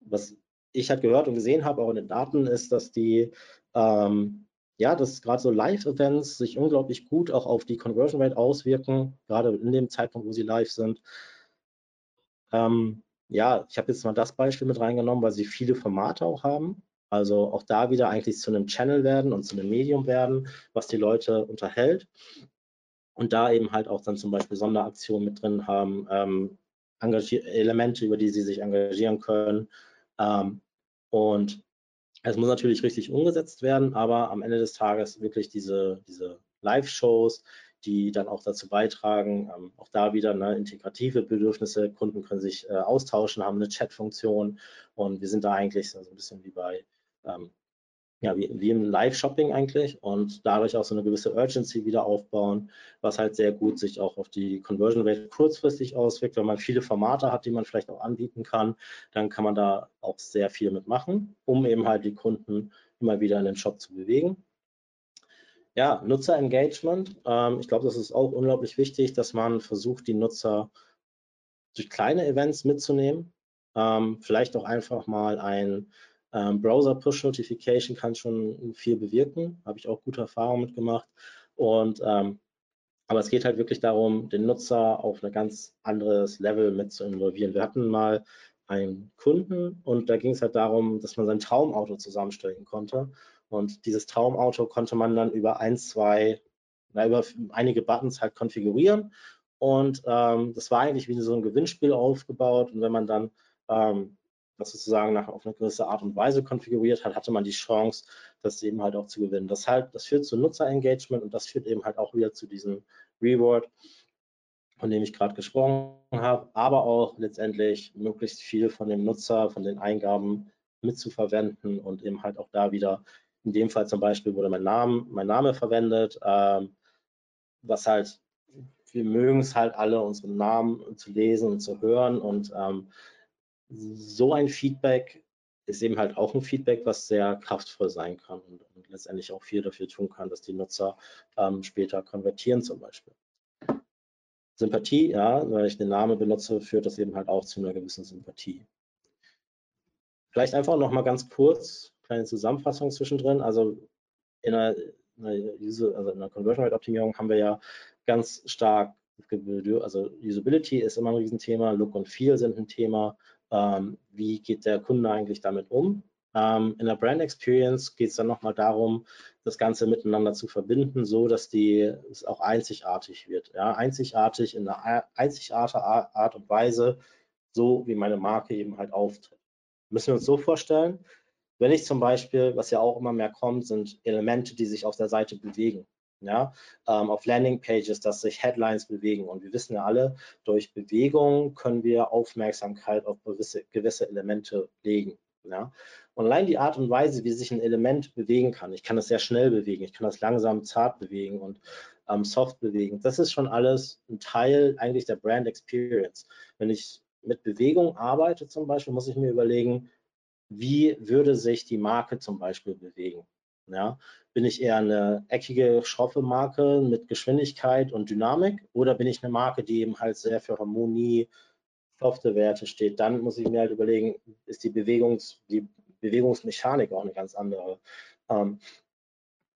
was ich halt gehört und gesehen habe, auch in den Daten, ist, dass die ähm, ja, dass gerade so Live-Events sich unglaublich gut auch auf die Conversion Rate auswirken, gerade in dem Zeitpunkt, wo sie live sind. Ähm, ja, ich habe jetzt mal das Beispiel mit reingenommen, weil sie viele Formate auch haben. Also auch da wieder eigentlich zu einem Channel werden und zu einem Medium werden, was die Leute unterhält. Und da eben halt auch dann zum Beispiel Sonderaktionen mit drin haben, ähm, Elemente, über die sie sich engagieren können. Ähm, und es muss natürlich richtig umgesetzt werden, aber am Ende des Tages wirklich diese, diese Live-Shows, die dann auch dazu beitragen, ähm, auch da wieder ne, integrative Bedürfnisse, Kunden können sich äh, austauschen, haben eine Chat-Funktion und wir sind da eigentlich so ein bisschen wie bei ähm, ja, wie, wie im Live-Shopping eigentlich und dadurch auch so eine gewisse Urgency wieder aufbauen, was halt sehr gut sich auch auf die Conversion Rate kurzfristig auswirkt. Wenn man viele Formate hat, die man vielleicht auch anbieten kann, dann kann man da auch sehr viel mitmachen, um eben halt die Kunden immer wieder in den Shop zu bewegen. Ja, Nutzer-Engagement. Ähm, ich glaube, das ist auch unglaublich wichtig, dass man versucht, die Nutzer durch kleine Events mitzunehmen. Ähm, vielleicht auch einfach mal ein ähm, Browser Push Notification kann schon viel bewirken, habe ich auch gute Erfahrungen mitgemacht. Und ähm, aber es geht halt wirklich darum, den Nutzer auf ein ganz anderes Level mit zu involvieren. Wir hatten mal einen Kunden und da ging es halt darum, dass man sein Traumauto zusammenstellen konnte. Und dieses Traumauto konnte man dann über ein, zwei, na, über einige Buttons halt konfigurieren. Und ähm, das war eigentlich wie so ein Gewinnspiel aufgebaut. Und wenn man dann ähm, das sozusagen nach, auf eine gewisse Art und Weise konfiguriert hat, hatte man die Chance, das eben halt auch zu gewinnen. Das, halt, das führt zu Nutzerengagement und das führt eben halt auch wieder zu diesem Reward, von dem ich gerade gesprochen habe, aber auch letztendlich möglichst viel von dem Nutzer, von den Eingaben mitzuverwenden und eben halt auch da wieder, in dem Fall zum Beispiel wurde mein Name, mein Name verwendet, ähm, was halt, wir mögen es halt alle, unseren Namen zu lesen und zu hören und ähm, so ein Feedback ist eben halt auch ein Feedback, was sehr kraftvoll sein kann und, und letztendlich auch viel dafür tun kann, dass die Nutzer ähm, später konvertieren zum Beispiel. Sympathie, ja, weil ich den Namen benutze, führt das eben halt auch zu einer gewissen Sympathie. Vielleicht einfach noch mal ganz kurz, kleine Zusammenfassung zwischendrin. Also in einer, also in einer Conversion Rate Optimierung haben wir ja ganz stark, also Usability ist immer ein Riesenthema, Look und Feel sind ein Thema, ähm, wie geht der Kunde eigentlich damit um. Ähm, in der Brand Experience geht es dann nochmal darum, das Ganze miteinander zu verbinden, so dass die es auch einzigartig wird. Ja, einzigartig in einer einzigartigen Art und Weise, so wie meine Marke eben halt auftritt. Müssen wir uns so vorstellen, wenn ich zum Beispiel, was ja auch immer mehr kommt, sind Elemente, die sich auf der Seite bewegen ja, ähm, auf Landingpages, dass sich Headlines bewegen. Und wir wissen ja alle, durch Bewegung können wir Aufmerksamkeit auf gewisse, gewisse Elemente legen. Ja. Und allein die Art und Weise, wie sich ein Element bewegen kann, ich kann es sehr schnell bewegen, ich kann das langsam zart bewegen und ähm, soft bewegen, das ist schon alles ein Teil eigentlich der Brand Experience. Wenn ich mit Bewegung arbeite zum Beispiel, muss ich mir überlegen, wie würde sich die Marke zum Beispiel bewegen. Ja? Bin ich eher eine eckige, schroffe Marke mit Geschwindigkeit und Dynamik oder bin ich eine Marke, die eben halt sehr für Harmonie, softe Werte steht? Dann muss ich mir halt überlegen, ist die, Bewegungs-, die Bewegungsmechanik auch eine ganz andere. Ähm,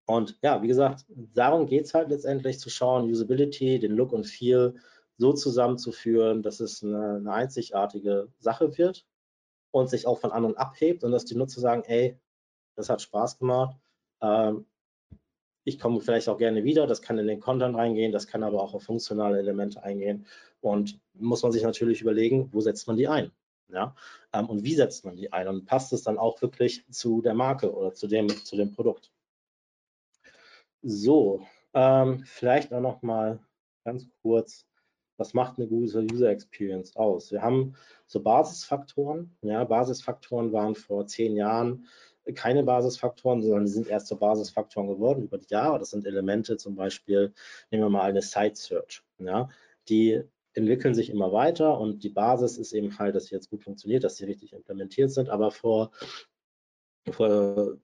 und ja, wie gesagt, darum geht es halt letztendlich zu schauen, Usability, den Look und Feel so zusammenzuführen, dass es eine, eine einzigartige Sache wird und sich auch von anderen abhebt und dass die Nutzer sagen, ey, das hat Spaß gemacht, ähm, ich komme vielleicht auch gerne wieder, das kann in den Content reingehen, das kann aber auch auf funktionale Elemente eingehen und muss man sich natürlich überlegen, wo setzt man die ein? Ja? Ähm, und wie setzt man die ein? Und passt es dann auch wirklich zu der Marke oder zu dem, zu dem Produkt? So, Ähm, vielleicht auch noch mal ganz kurz, was macht eine gute User Experience aus? Wir haben so Basisfaktoren. Ja, Basisfaktoren waren vor zehn Jahren keine Basisfaktoren, sondern die sind erst zu Basisfaktoren geworden über die Jahre. Das sind Elemente, zum Beispiel, nehmen wir mal eine Site Search. Ja, die entwickeln sich immer weiter und die Basis ist eben halt, dass sie jetzt gut funktioniert, dass sie richtig implementiert sind. Aber vor, vor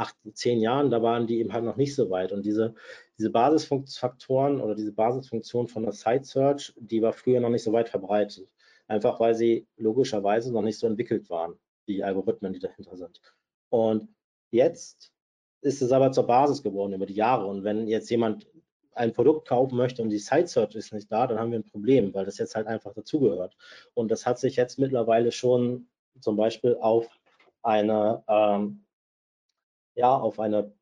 acht, zehn Jahren, da waren die eben halt noch nicht so weit. Und diese, diese Basisfaktoren oder diese Basisfunktion von der Site Search, die war früher noch nicht so weit verbreitet. Einfach weil sie logischerweise noch nicht so entwickelt waren, die Algorithmen, die dahinter sind. Und jetzt ist es aber zur Basis geworden über die Jahre. Und wenn jetzt jemand ein Produkt kaufen möchte und die Site Search ist nicht da, dann haben wir ein Problem, weil das jetzt halt einfach dazugehört. Und das hat sich jetzt mittlerweile schon zum Beispiel auf eine, ähm, ja, auf eine,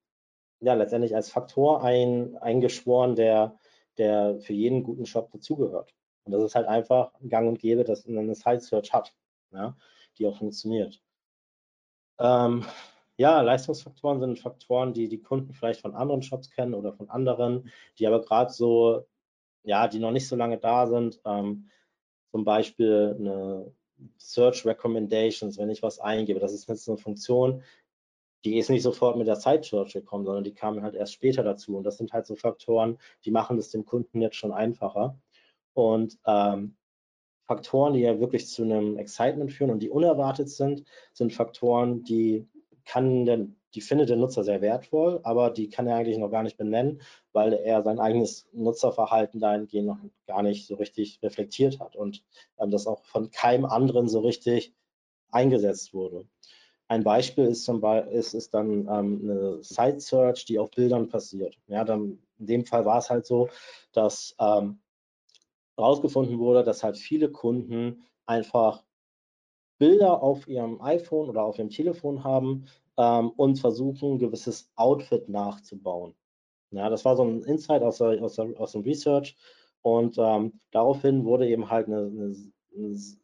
ja, letztendlich als Faktor ein, eingeschworen, der, der für jeden guten Shop dazugehört. Und das ist halt einfach gang und gäbe, dass man eine Site Search hat, ja, die auch funktioniert. Ähm, ja, Leistungsfaktoren sind Faktoren, die die Kunden vielleicht von anderen Shops kennen oder von anderen, die aber gerade so, ja, die noch nicht so lange da sind. Ähm, zum Beispiel eine Search Recommendations, wenn ich was eingebe, das ist jetzt eine Funktion, die ist nicht sofort mit der Search gekommen, sondern die kamen halt erst später dazu. Und das sind halt so Faktoren, die machen es dem Kunden jetzt schon einfacher. Und ähm, Faktoren, die ja wirklich zu einem Excitement führen und die unerwartet sind, sind Faktoren, die kann denn, die findet der Nutzer sehr wertvoll, aber die kann er eigentlich noch gar nicht benennen, weil er sein eigenes Nutzerverhalten dahingehend noch gar nicht so richtig reflektiert hat und ähm, das auch von keinem anderen so richtig eingesetzt wurde. Ein Beispiel ist, zum Beispiel, ist, ist dann ähm, eine Site Search, die auf Bildern passiert. Ja, dann in dem Fall war es halt so, dass ähm, wurde, dass halt viele Kunden einfach Bilder auf ihrem iPhone oder auf ihrem Telefon haben ähm, und versuchen, ein gewisses Outfit nachzubauen. Ja, das war so ein Insight aus, aus, aus dem Research und ähm, daraufhin wurde eben halt eine, eine,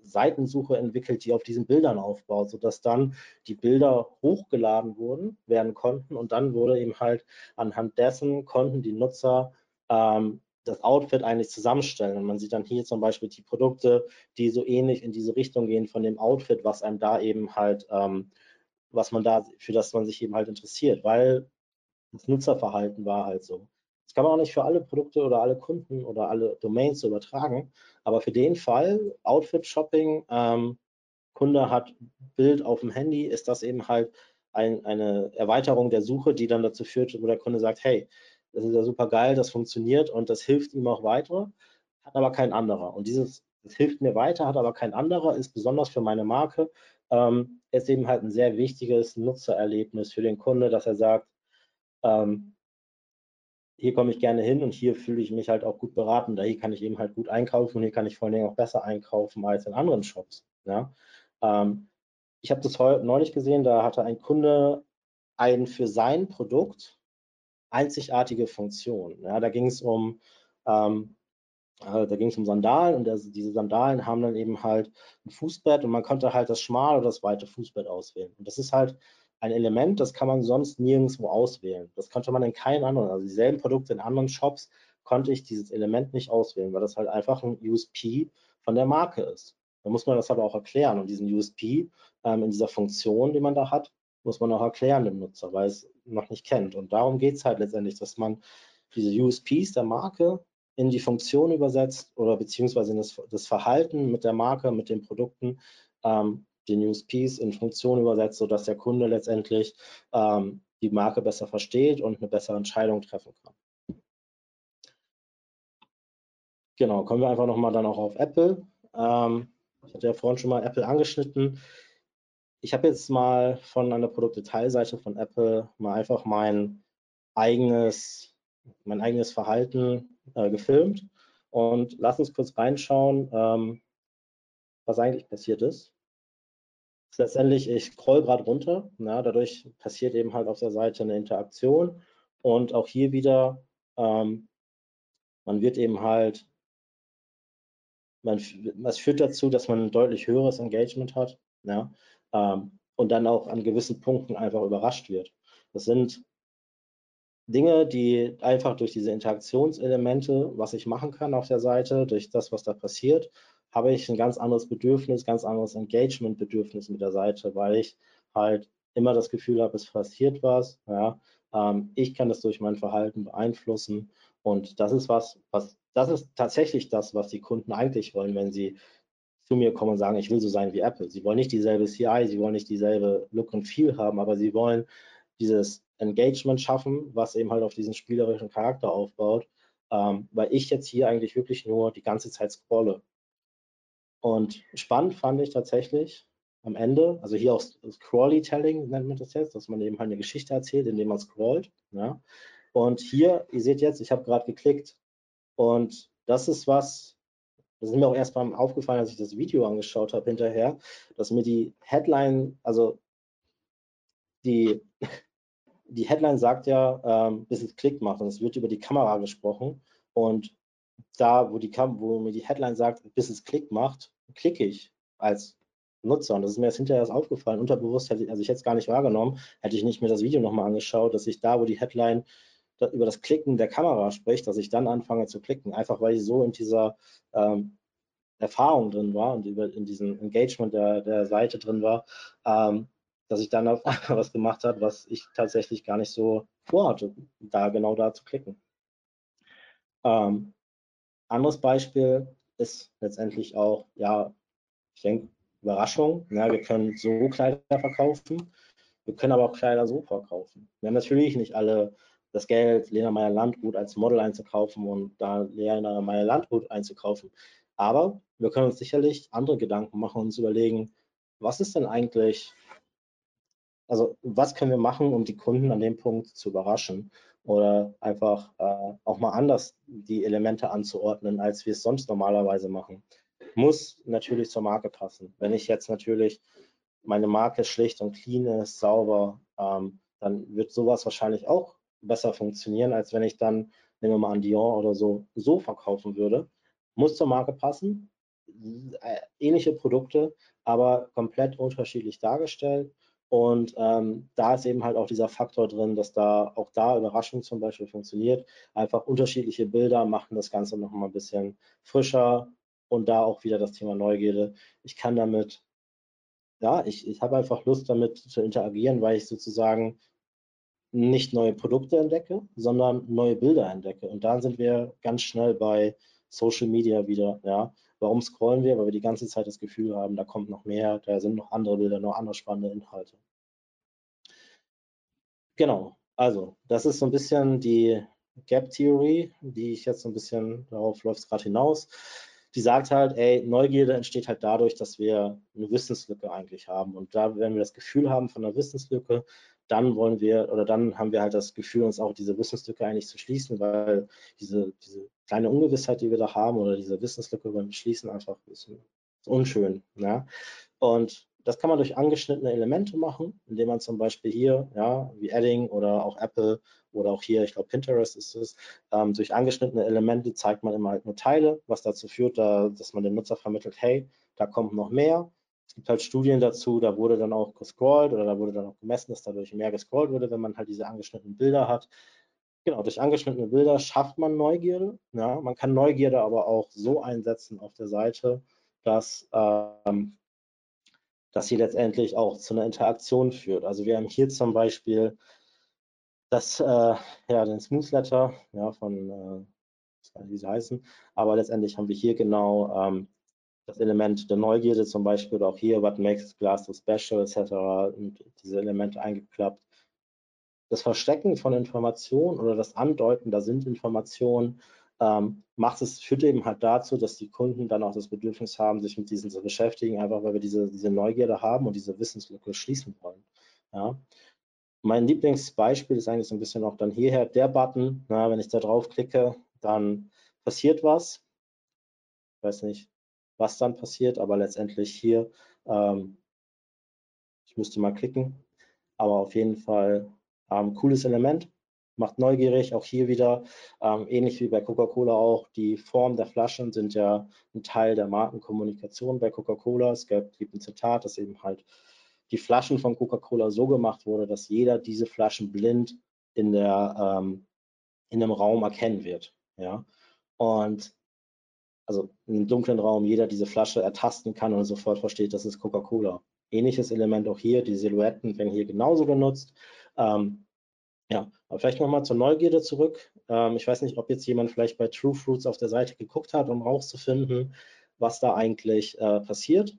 Seitensuche entwickelt, die auf diesen Bildern aufbaut, sodass dann die Bilder hochgeladen wurden, werden konnten und dann wurde eben halt anhand dessen konnten die Nutzer ähm, das Outfit eigentlich zusammenstellen. Und man sieht dann hier zum Beispiel die Produkte, die so ähnlich in diese Richtung gehen von dem Outfit, was einem da eben halt, ähm, was man da, für das man sich eben halt interessiert, weil das Nutzerverhalten war halt so. Das kann man auch nicht für alle Produkte oder alle Kunden oder alle Domains übertragen, aber für den Fall, Outfit-Shopping, ähm, Kunde hat Bild auf dem Handy, ist das eben halt ein, eine Erweiterung der Suche, die dann dazu führt, wo der Kunde sagt, hey, das ist ja super geil, das funktioniert und das hilft ihm auch weiter, hat aber kein anderer. Und dieses, das hilft mir weiter, hat aber kein anderer, ist besonders für meine Marke, ähm, ist eben halt ein sehr wichtiges Nutzererlebnis für den Kunde, dass er sagt, ähm, hier komme ich gerne hin und hier fühle ich mich halt auch gut beraten. Da hier kann ich eben halt gut einkaufen und hier kann ich vor allen Dingen auch besser einkaufen als in anderen Shops. Ja? Ähm, ich habe das neulich gesehen, da hatte ein Kunde ein für sein Produkt einzigartige Funktion. Ja, da ging es um, ähm, äh, da ging es um Sandalen und das, diese Sandalen haben dann eben halt ein Fußbett und man konnte halt das schmale oder das weite Fußbett auswählen. Und das ist halt ein Element, das kann man sonst nirgendwo auswählen. Das konnte man in keinen anderen, also dieselben Produkte in anderen Shops konnte ich dieses Element nicht auswählen, weil das halt einfach ein USP von der Marke ist. Da muss man das aber auch erklären und diesen USP ähm, in dieser Funktion, die man da hat, muss man auch erklären dem Nutzer, weil es noch nicht kennt. Und darum geht es halt letztendlich, dass man diese USPs der Marke in die Funktion übersetzt oder beziehungsweise in das, das Verhalten mit der Marke, mit den Produkten, ähm, den USPs in Funktion übersetzt, sodass der Kunde letztendlich ähm, die Marke besser versteht und eine bessere Entscheidung treffen kann. Genau, kommen wir einfach nochmal dann auch auf Apple. Ähm, ich hatte ja vorhin schon mal Apple angeschnitten ich habe jetzt mal von einer Produktdetailseite von Apple mal einfach mein eigenes, mein eigenes Verhalten äh, gefilmt und lass uns kurz reinschauen, ähm, was eigentlich passiert ist. Letztendlich, ich scroll gerade runter, na, dadurch passiert eben halt auf der Seite eine Interaktion und auch hier wieder, ähm, man wird eben halt, man, das führt dazu, dass man ein deutlich höheres Engagement hat. Ja ähm, und dann auch an gewissen Punkten einfach überrascht wird. Das sind Dinge, die einfach durch diese Interaktionselemente, was ich machen kann auf der Seite, durch das, was da passiert, habe ich ein ganz anderes Bedürfnis, ganz anderes Engagement-Bedürfnis mit der Seite, weil ich halt immer das Gefühl habe, es passiert was. Ja, ähm, ich kann das durch mein Verhalten beeinflussen und das ist was, was das ist tatsächlich das, was die Kunden eigentlich wollen, wenn sie zu mir kommen und sagen, ich will so sein wie Apple. Sie wollen nicht dieselbe CI, sie wollen nicht dieselbe Look und Feel haben, aber sie wollen dieses Engagement schaffen, was eben halt auf diesen spielerischen Charakter aufbaut, ähm, weil ich jetzt hier eigentlich wirklich nur die ganze Zeit scrolle. Und spannend fand ich tatsächlich am Ende, also hier auch Scrollytelling nennt man das jetzt, dass man eben halt eine Geschichte erzählt, indem man scrollt. Ja. Und hier, ihr seht jetzt, ich habe gerade geklickt und das ist was, das ist mir auch erst mal aufgefallen, als ich das Video angeschaut habe hinterher, dass mir die Headline, also die, die Headline sagt ja, ähm, bis es Klick macht und es wird über die Kamera gesprochen und da, wo, die wo mir die Headline sagt, bis es Klick macht, klicke ich als Nutzer. Und das ist mir jetzt hinterher erst aufgefallen. Unterbewusst hätte ich, also ich hätte es gar nicht wahrgenommen, hätte ich nicht mir das Video nochmal angeschaut, dass ich da, wo die Headline da, über das Klicken der Kamera spricht, dass ich dann anfange zu klicken. Einfach weil ich so in dieser ähm, Erfahrung drin war und über, in diesem Engagement der, der Seite drin war, ähm, dass ich dann auf was gemacht habe, was ich tatsächlich gar nicht so vorhatte, da genau da zu klicken. Ähm, anderes Beispiel ist letztendlich auch, ja, ich denke, Überraschung. Ja, wir können so Kleider verkaufen, wir können aber auch Kleider so verkaufen. Wir haben natürlich nicht alle das Geld, Lena Meyer Landgut als Model einzukaufen und da Lena Meyer Landgut einzukaufen. Aber wir können uns sicherlich andere Gedanken machen und uns überlegen, was ist denn eigentlich, also was können wir machen, um die Kunden an dem Punkt zu überraschen oder einfach äh, auch mal anders die Elemente anzuordnen, als wir es sonst normalerweise machen. Muss natürlich zur Marke passen. Wenn ich jetzt natürlich meine Marke schlicht und clean ist, sauber, ähm, dann wird sowas wahrscheinlich auch besser funktionieren, als wenn ich dann, nehmen wir mal an Dior oder so, so verkaufen würde. Muss zur Marke passen, äh, ähnliche Produkte, aber komplett unterschiedlich dargestellt. Und ähm, da ist eben halt auch dieser Faktor drin, dass da auch da Überraschung zum Beispiel funktioniert. Einfach unterschiedliche Bilder machen das Ganze noch mal ein bisschen frischer und da auch wieder das Thema Neugierde. Ich kann damit, ja, ich, ich habe einfach Lust damit zu interagieren, weil ich sozusagen nicht neue Produkte entdecke, sondern neue Bilder entdecke. Und da sind wir ganz schnell bei Social Media wieder, ja. Warum scrollen wir? Weil wir die ganze Zeit das Gefühl haben, da kommt noch mehr, da sind noch andere Bilder, noch andere spannende Inhalte. Genau, also das ist so ein bisschen die Gap-Theorie, die ich jetzt so ein bisschen, darauf läuft es gerade hinaus. Die sagt halt, ey, Neugierde entsteht halt dadurch, dass wir eine Wissenslücke eigentlich haben. Und da, wenn wir das Gefühl haben von einer Wissenslücke, dann wollen wir oder dann haben wir halt das Gefühl, uns auch diese Wissenslücke eigentlich zu schließen, weil diese, diese kleine Ungewissheit, die wir da haben oder diese Wissenslücke beim Schließen einfach ist, unschön. Ja? Und das kann man durch angeschnittene Elemente machen, indem man zum Beispiel hier, ja, wie Adding oder auch Apple oder auch hier, ich glaube Pinterest ist es, ähm, durch angeschnittene Elemente zeigt man immer halt nur Teile, was dazu führt, da, dass man dem Nutzer vermittelt, hey, da kommt noch mehr es gibt halt Studien dazu, da wurde dann auch gescrollt oder da wurde dann auch gemessen, dass dadurch mehr gescrollt wurde, wenn man halt diese angeschnittenen Bilder hat. Genau, durch angeschnittene Bilder schafft man Neugierde. Ja, man kann Neugierde aber auch so einsetzen auf der Seite, dass, ähm, dass sie letztendlich auch zu einer Interaktion führt. Also wir haben hier zum Beispiel das, äh, ja, den Smoothletter ja, von, äh, wie sie heißen, aber letztendlich haben wir hier genau ähm, das Element der Neugierde zum Beispiel auch hier, what makes glass so special etc. und diese Elemente eingeklappt. Das Verstecken von Informationen oder das Andeuten, da sind Informationen, ähm, macht es, führt eben halt dazu, dass die Kunden dann auch das Bedürfnis haben, sich mit diesen zu beschäftigen, einfach weil wir diese, diese Neugierde haben und diese Wissenslücke schließen wollen. Ja. Mein Lieblingsbeispiel ist eigentlich so ein bisschen auch dann hierher der Button. Na, wenn ich da drauf klicke, dann passiert was. Ich weiß nicht, was dann passiert, aber letztendlich hier, ähm, ich müsste mal klicken, aber auf jeden Fall ähm, cooles Element, macht neugierig, auch hier wieder, ähm, ähnlich wie bei Coca-Cola auch, die Form der Flaschen sind ja ein Teil der Markenkommunikation bei Coca-Cola. Es gibt ein Zitat, dass eben halt die Flaschen von Coca-Cola so gemacht wurde, dass jeder diese Flaschen blind in der ähm, in einem Raum erkennen wird. Ja, und also in einem dunklen Raum jeder diese Flasche ertasten kann und sofort versteht, das ist Coca-Cola. Ähnliches Element auch hier, die Silhouetten werden hier genauso genutzt. Ähm, ja, aber vielleicht nochmal zur Neugierde zurück. Ähm, ich weiß nicht, ob jetzt jemand vielleicht bei True Fruits auf der Seite geguckt hat, um rauszufinden, was da eigentlich äh, passiert.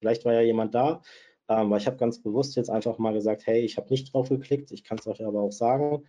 Vielleicht war ja jemand da, ähm, weil ich habe ganz bewusst jetzt einfach mal gesagt, hey, ich habe nicht drauf geklickt, ich kann es euch aber auch sagen.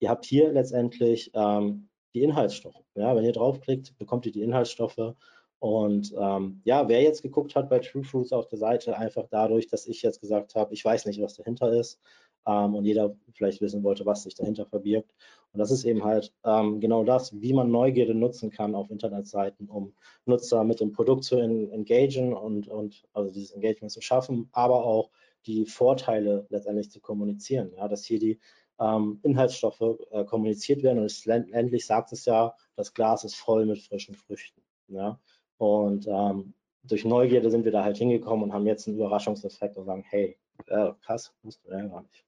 Ihr habt hier letztendlich ähm, die Inhaltsstoffe. Ja, wenn ihr draufklickt, bekommt ihr die Inhaltsstoffe. Und ähm, ja, wer jetzt geguckt hat bei True Fruits auf der Seite, einfach dadurch, dass ich jetzt gesagt habe, ich weiß nicht, was dahinter ist ähm, und jeder vielleicht wissen wollte, was sich dahinter verbirgt. Und das ist eben halt ähm, genau das, wie man Neugierde nutzen kann auf Internetseiten, um Nutzer mit dem Produkt zu engagieren und, und also dieses Engagement zu schaffen, aber auch die Vorteile letztendlich zu kommunizieren. Ja, dass hier die ähm, Inhaltsstoffe äh, kommuniziert werden. Und es, endlich sagt es ja, das Glas ist voll mit frischen Früchten. Ja? Und ähm, durch Neugierde sind wir da halt hingekommen und haben jetzt einen Überraschungseffekt und sagen, hey, äh, krass, wussten wir ja gar nicht.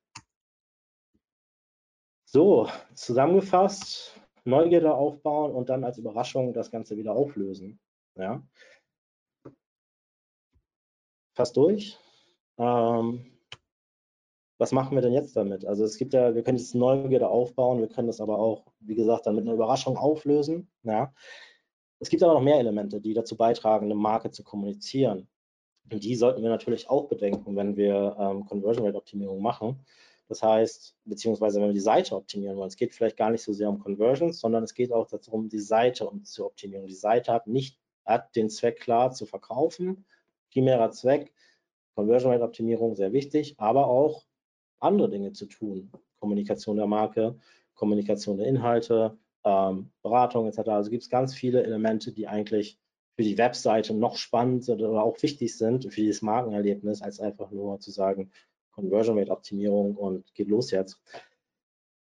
So, zusammengefasst, Neugierde aufbauen und dann als Überraschung das Ganze wieder auflösen. Ja. Fast durch. Ähm, was machen wir denn jetzt damit? Also es gibt ja, wir können jetzt Neugierde aufbauen, wir können das aber auch, wie gesagt, dann mit einer Überraschung auflösen. Ja. Es gibt aber noch mehr Elemente, die dazu beitragen, eine Marke zu kommunizieren. Und die sollten wir natürlich auch bedenken, wenn wir ähm, Conversion Rate Optimierung machen. Das heißt, beziehungsweise wenn wir die Seite optimieren wollen, es geht vielleicht gar nicht so sehr um Conversions, sondern es geht auch darum, die Seite zu optimieren. Die Seite hat nicht hat den Zweck klar zu verkaufen, primärer Zweck, Conversion Rate Optimierung sehr wichtig, aber auch andere Dinge zu tun. Kommunikation der Marke, Kommunikation der Inhalte, ähm, Beratung etc. Also gibt es ganz viele Elemente, die eigentlich für die Webseite noch spannend sind oder auch wichtig sind für dieses Markenerlebnis, als einfach nur zu sagen, Conversion Rate Optimierung und geht los jetzt.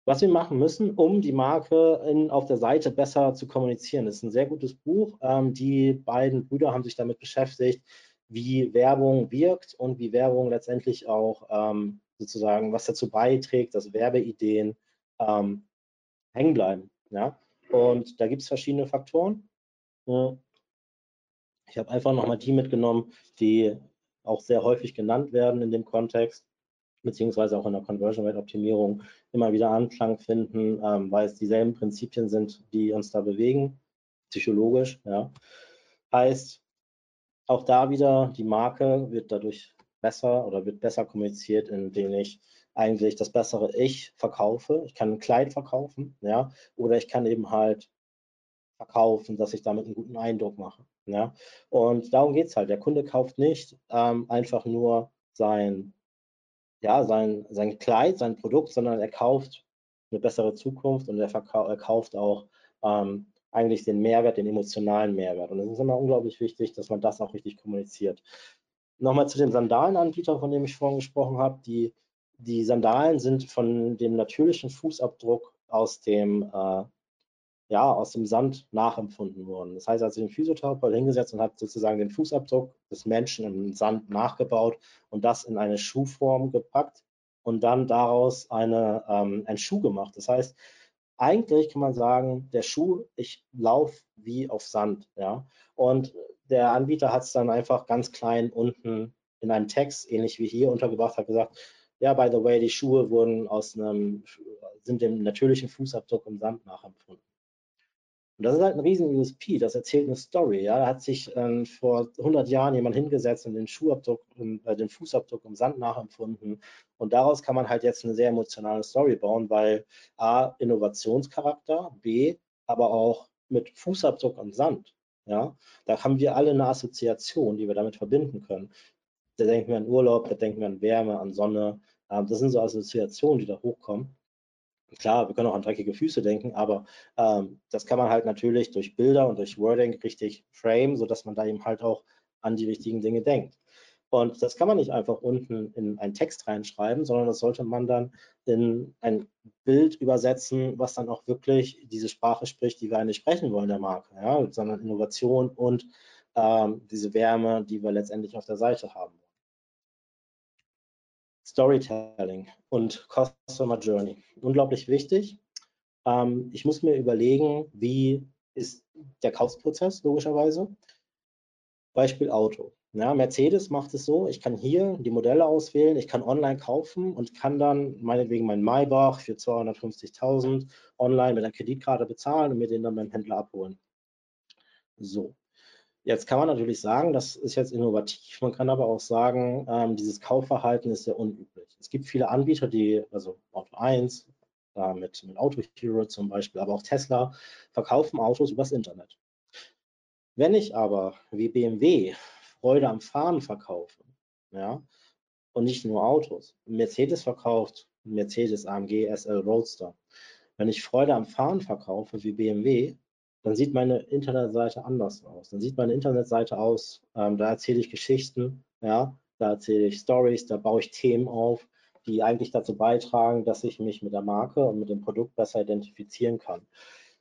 Was wir machen müssen, um die Marke in, auf der Seite besser zu kommunizieren. Das ist ein sehr gutes Buch. Ähm, die beiden Brüder haben sich damit beschäftigt, wie Werbung wirkt und wie Werbung letztendlich auch ähm, sozusagen, was dazu beiträgt, dass Werbeideen ähm, hängen bleiben. Ja? Und da gibt es verschiedene Faktoren. Ich habe einfach nochmal die mitgenommen, die auch sehr häufig genannt werden in dem Kontext, beziehungsweise auch in der Conversion Rate Optimierung immer wieder Anklang finden, ähm, weil es dieselben Prinzipien sind, die uns da bewegen, psychologisch. Ja. Heißt, auch da wieder, die Marke wird dadurch besser oder wird besser kommuniziert, indem ich eigentlich das bessere Ich verkaufe. Ich kann ein Kleid verkaufen, ja, oder ich kann eben halt verkaufen, dass ich damit einen guten Eindruck mache. Ja. Und darum geht es halt. Der Kunde kauft nicht ähm, einfach nur sein, ja, sein, sein Kleid, sein Produkt, sondern er kauft eine bessere Zukunft und er, er kauft auch ähm, eigentlich den Mehrwert, den emotionalen Mehrwert. Und es ist immer unglaublich wichtig, dass man das auch richtig kommuniziert. Nochmal zu dem Sandalenanbieter, von dem ich vorhin gesprochen habe. Die, die Sandalen sind von dem natürlichen Fußabdruck aus dem, äh, ja, aus dem Sand nachempfunden worden. Das heißt, also den Physiotherapeut hingesetzt und hat sozusagen den Fußabdruck des Menschen im Sand nachgebaut und das in eine Schuhform gepackt und dann daraus eine, ähm, einen Schuh gemacht. Das heißt, eigentlich kann man sagen, der Schuh, ich laufe wie auf Sand, ja. Und der Anbieter hat es dann einfach ganz klein unten in einem Text, ähnlich wie hier untergebracht, hat gesagt, ja, by the way, die Schuhe wurden aus einem, sind dem natürlichen Fußabdruck im Sand nachempfunden. Und das ist halt ein riesen USP, das erzählt eine Story. Ja, da hat sich ähm, vor 100 Jahren jemand hingesetzt und den Schuhabdruck, äh, den Fußabdruck im Sand nachempfunden. Und daraus kann man halt jetzt eine sehr emotionale Story bauen, weil A, Innovationscharakter, B, aber auch mit Fußabdruck im Sand. Ja, da haben wir alle eine Assoziation, die wir damit verbinden können. Da denken wir an Urlaub, da denken wir an Wärme, an Sonne. Ähm, das sind so Assoziationen, die da hochkommen. Klar, wir können auch an dreckige Füße denken, aber ähm, das kann man halt natürlich durch Bilder und durch Wording richtig frame, sodass man da eben halt auch an die richtigen Dinge denkt. Und das kann man nicht einfach unten in einen Text reinschreiben, sondern das sollte man dann in ein Bild übersetzen, was dann auch wirklich diese Sprache spricht, die wir eigentlich sprechen wollen der Marke, ja? sondern Innovation und ähm, diese Wärme, die wir letztendlich auf der Seite haben. Storytelling und Customer Journey. Unglaublich wichtig. Ähm, ich muss mir überlegen, wie ist der Kaufprozess logischerweise. Beispiel Auto. Ja, Mercedes macht es so, ich kann hier die Modelle auswählen, ich kann online kaufen und kann dann meinetwegen meinen Maybach für 250.000 online mit einer Kreditkarte bezahlen und mir den dann beim Händler abholen. So, jetzt kann man natürlich sagen, das ist jetzt innovativ, man kann aber auch sagen, ähm, dieses Kaufverhalten ist sehr unüblich. Es gibt viele Anbieter, die, also Auto 1, äh, mit, mit Auto Hero zum Beispiel, aber auch Tesla, verkaufen Autos übers Internet. Wenn ich aber wie BMW Freude am Fahren verkaufe, ja, und nicht nur Autos. Mercedes verkauft Mercedes AMG SL Roadster. Wenn ich Freude am Fahren verkaufe wie BMW, dann sieht meine Internetseite anders aus. Dann sieht meine Internetseite aus, ähm, da erzähle ich Geschichten, ja, da erzähle ich Stories, da baue ich Themen auf, die eigentlich dazu beitragen, dass ich mich mit der Marke und mit dem Produkt besser identifizieren kann.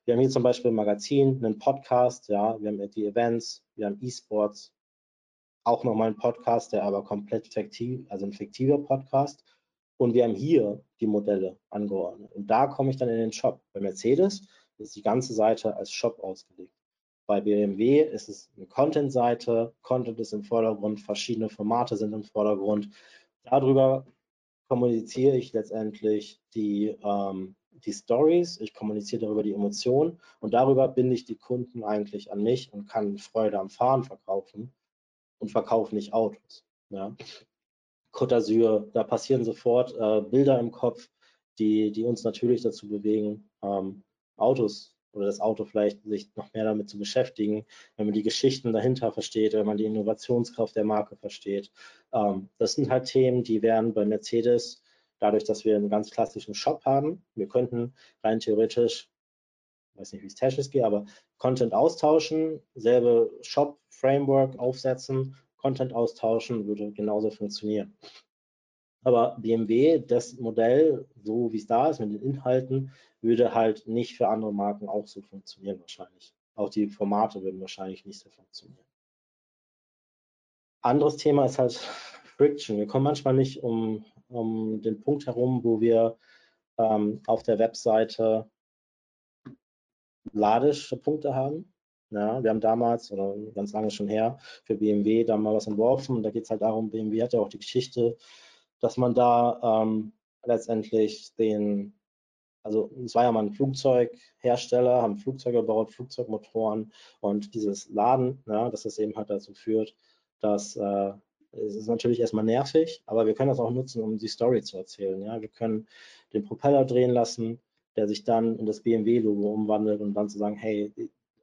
Wir haben hier zum Beispiel ein Magazin, einen Podcast, ja, wir haben die Events, wir haben E-Sports, auch nochmal ein Podcast, der aber komplett fiktiv, also ein fiktiver Podcast. Und wir haben hier die Modelle angeordnet. Und da komme ich dann in den Shop. Bei Mercedes ist die ganze Seite als Shop ausgelegt. Bei BMW ist es eine Content-Seite, Content ist im Vordergrund, verschiedene Formate sind im Vordergrund. Darüber kommuniziere ich letztendlich die, ähm, die Stories, ich kommuniziere darüber die Emotionen und darüber binde ich die Kunden eigentlich an mich und kann Freude am Fahren verkaufen und verkaufe nicht Autos. Ja. Côte d'Azur, da passieren sofort äh, Bilder im Kopf, die, die uns natürlich dazu bewegen, ähm, Autos oder das Auto vielleicht sich noch mehr damit zu beschäftigen, wenn man die Geschichten dahinter versteht, wenn man die Innovationskraft der Marke versteht. Ähm, das sind halt Themen, die werden bei Mercedes, dadurch, dass wir einen ganz klassischen Shop haben, wir könnten rein theoretisch, weiß nicht, wie es technisch geht, aber Content austauschen, selbe Shop, Framework aufsetzen, Content austauschen, würde genauso funktionieren. Aber BMW, das Modell, so wie es da ist mit den Inhalten, würde halt nicht für andere Marken auch so funktionieren wahrscheinlich. Auch die Formate würden wahrscheinlich nicht so funktionieren. Anderes Thema ist halt Friction. Wir kommen manchmal nicht um, um den Punkt herum, wo wir ähm, auf der Webseite Ladepunkte haben. Ja, wir haben damals, oder ganz lange schon her, für BMW da mal was entworfen. Und da geht es halt darum, BMW hat ja auch die Geschichte, dass man da ähm, letztendlich den, also es war ja mal ein Flugzeughersteller, haben Flugzeuge gebaut, Flugzeugmotoren und dieses Laden, ja, dass das eben halt dazu führt, dass äh, es ist natürlich erstmal nervig, aber wir können das auch nutzen, um die Story zu erzählen. Ja, wir können den Propeller drehen lassen, der sich dann in das BMW-Logo umwandelt und dann zu sagen, hey,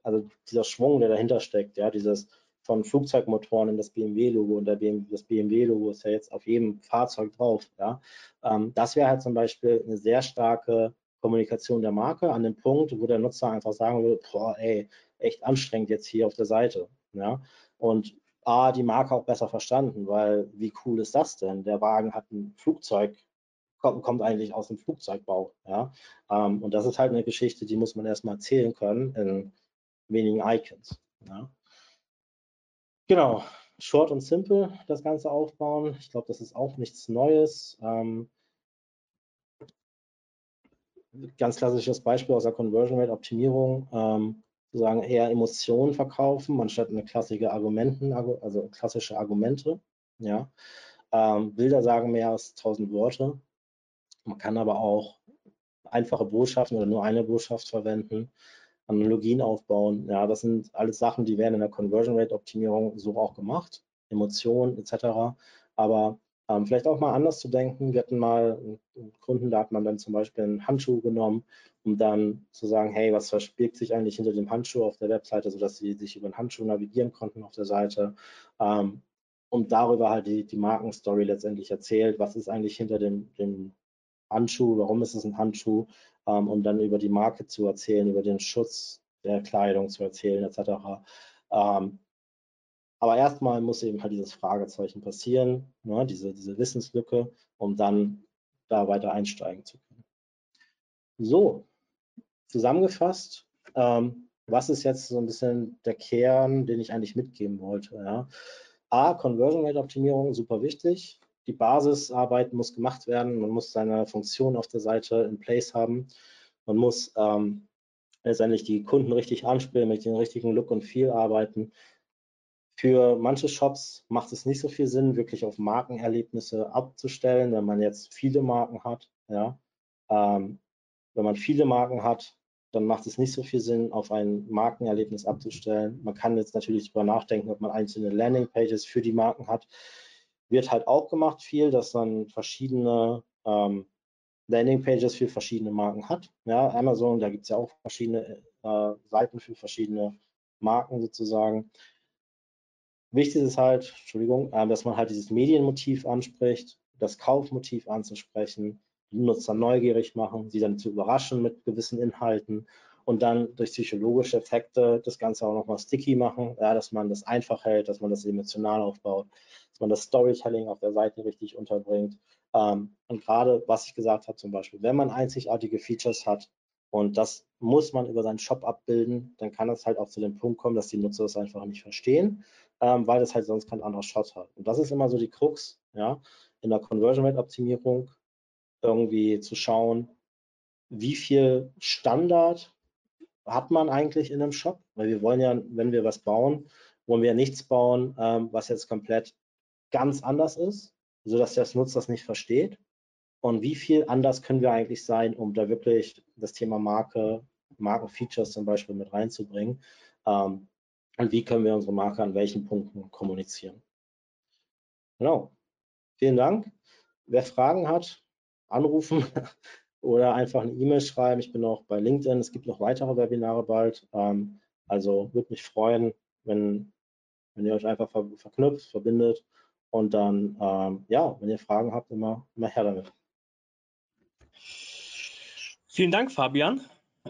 also dieser Schwung, der dahinter steckt, ja, dieses von Flugzeugmotoren in das BMW-Logo und der BMW, das BMW-Logo ist ja jetzt auf jedem Fahrzeug drauf. Ja. Ähm, das wäre halt zum Beispiel eine sehr starke Kommunikation der Marke an dem Punkt, wo der Nutzer einfach sagen würde, boah, ey, echt anstrengend jetzt hier auf der Seite. Ja. Und A, die Marke auch besser verstanden, weil wie cool ist das denn? Der Wagen hat ein Flugzeug, kommt, kommt eigentlich aus dem Flugzeugbau. Ja. Ähm, und das ist halt eine Geschichte, die muss man erstmal erzählen können in wenigen Icons. Ja. Genau, short und simple das Ganze aufbauen. Ich glaube, das ist auch nichts Neues. Ähm, ganz klassisches Beispiel aus der Conversion Rate Optimierung, ähm, sozusagen eher Emotionen verkaufen, anstatt eine klassische Argumenten, also klassische Argumente. Ja. Ähm, Bilder sagen mehr als 1000 Worte. Man kann aber auch einfache Botschaften oder nur eine Botschaft verwenden. Analogien aufbauen. Ja, das sind alles Sachen, die werden in der Conversion Rate Optimierung so auch gemacht, Emotionen etc. Aber ähm, vielleicht auch mal anders zu denken. Wir hatten mal einen Kunden, da hat man dann zum Beispiel einen Handschuh genommen, um dann zu sagen, hey, was verbirgt sich eigentlich hinter dem Handschuh auf der Webseite, sodass sie sich über den Handschuh navigieren konnten auf der Seite. Ähm, und darüber halt die, die Markenstory letztendlich erzählt, was ist eigentlich hinter dem, dem Handschuh, warum ist es ein Handschuh, ähm, um dann über die Marke zu erzählen, über den Schutz der Kleidung zu erzählen, etc. Ähm, aber erstmal muss eben halt dieses Fragezeichen passieren, ne, diese, diese Wissenslücke, um dann da weiter einsteigen zu können. So, zusammengefasst, ähm, was ist jetzt so ein bisschen der Kern, den ich eigentlich mitgeben wollte? Ja? A, Conversion Rate Optimierung, super wichtig. Die Basisarbeit muss gemacht werden. Man muss seine Funktion auf der Seite in place haben. Man muss ähm, letztendlich die Kunden richtig anspielen, mit dem richtigen Look und Feel arbeiten. Für manche Shops macht es nicht so viel Sinn, wirklich auf Markenerlebnisse abzustellen, wenn man jetzt viele Marken hat. Ja. Ähm, wenn man viele Marken hat, dann macht es nicht so viel Sinn, auf ein Markenerlebnis abzustellen. Man kann jetzt natürlich darüber nachdenken, ob man einzelne Landingpages für die Marken hat. Wird halt auch gemacht viel, dass man verschiedene ähm, Landingpages für verschiedene Marken hat. Ja, Amazon, da gibt es ja auch verschiedene äh, Seiten für verschiedene Marken sozusagen. Wichtig ist halt, Entschuldigung, äh, dass man halt dieses Medienmotiv anspricht, das Kaufmotiv anzusprechen, die Nutzer neugierig machen, sie dann zu überraschen mit gewissen Inhalten und dann durch psychologische Effekte das Ganze auch nochmal sticky machen, ja, dass man das einfach hält, dass man das emotional aufbaut, dass man das Storytelling auf der Seite richtig unterbringt. Ähm, und gerade, was ich gesagt habe, zum Beispiel, wenn man einzigartige Features hat und das muss man über seinen Shop abbilden, dann kann es halt auch zu dem Punkt kommen, dass die Nutzer das einfach nicht verstehen, ähm, weil das halt sonst kein anderer Shop hat. Und das ist immer so die Krux, ja, in der Conversion Rate Optimierung irgendwie zu schauen, wie viel Standard hat man eigentlich in einem Shop? Weil wir wollen ja, wenn wir was bauen, wollen wir nichts bauen, ähm, was jetzt komplett ganz anders ist, sodass der Nutzer das nicht versteht. Und wie viel anders können wir eigentlich sein, um da wirklich das Thema Marke, Markenfeatures zum Beispiel mit reinzubringen? Ähm, und wie können wir unsere Marke an welchen Punkten kommunizieren? Genau. Vielen Dank. Wer Fragen hat, anrufen oder einfach eine E-Mail schreiben. Ich bin auch bei LinkedIn. Es gibt noch weitere Webinare bald. Ähm, also würde mich freuen, wenn, wenn ihr euch einfach ver verknüpft, verbindet und dann, ähm, ja, wenn ihr Fragen habt, immer, immer her damit. Vielen Dank, Fabian.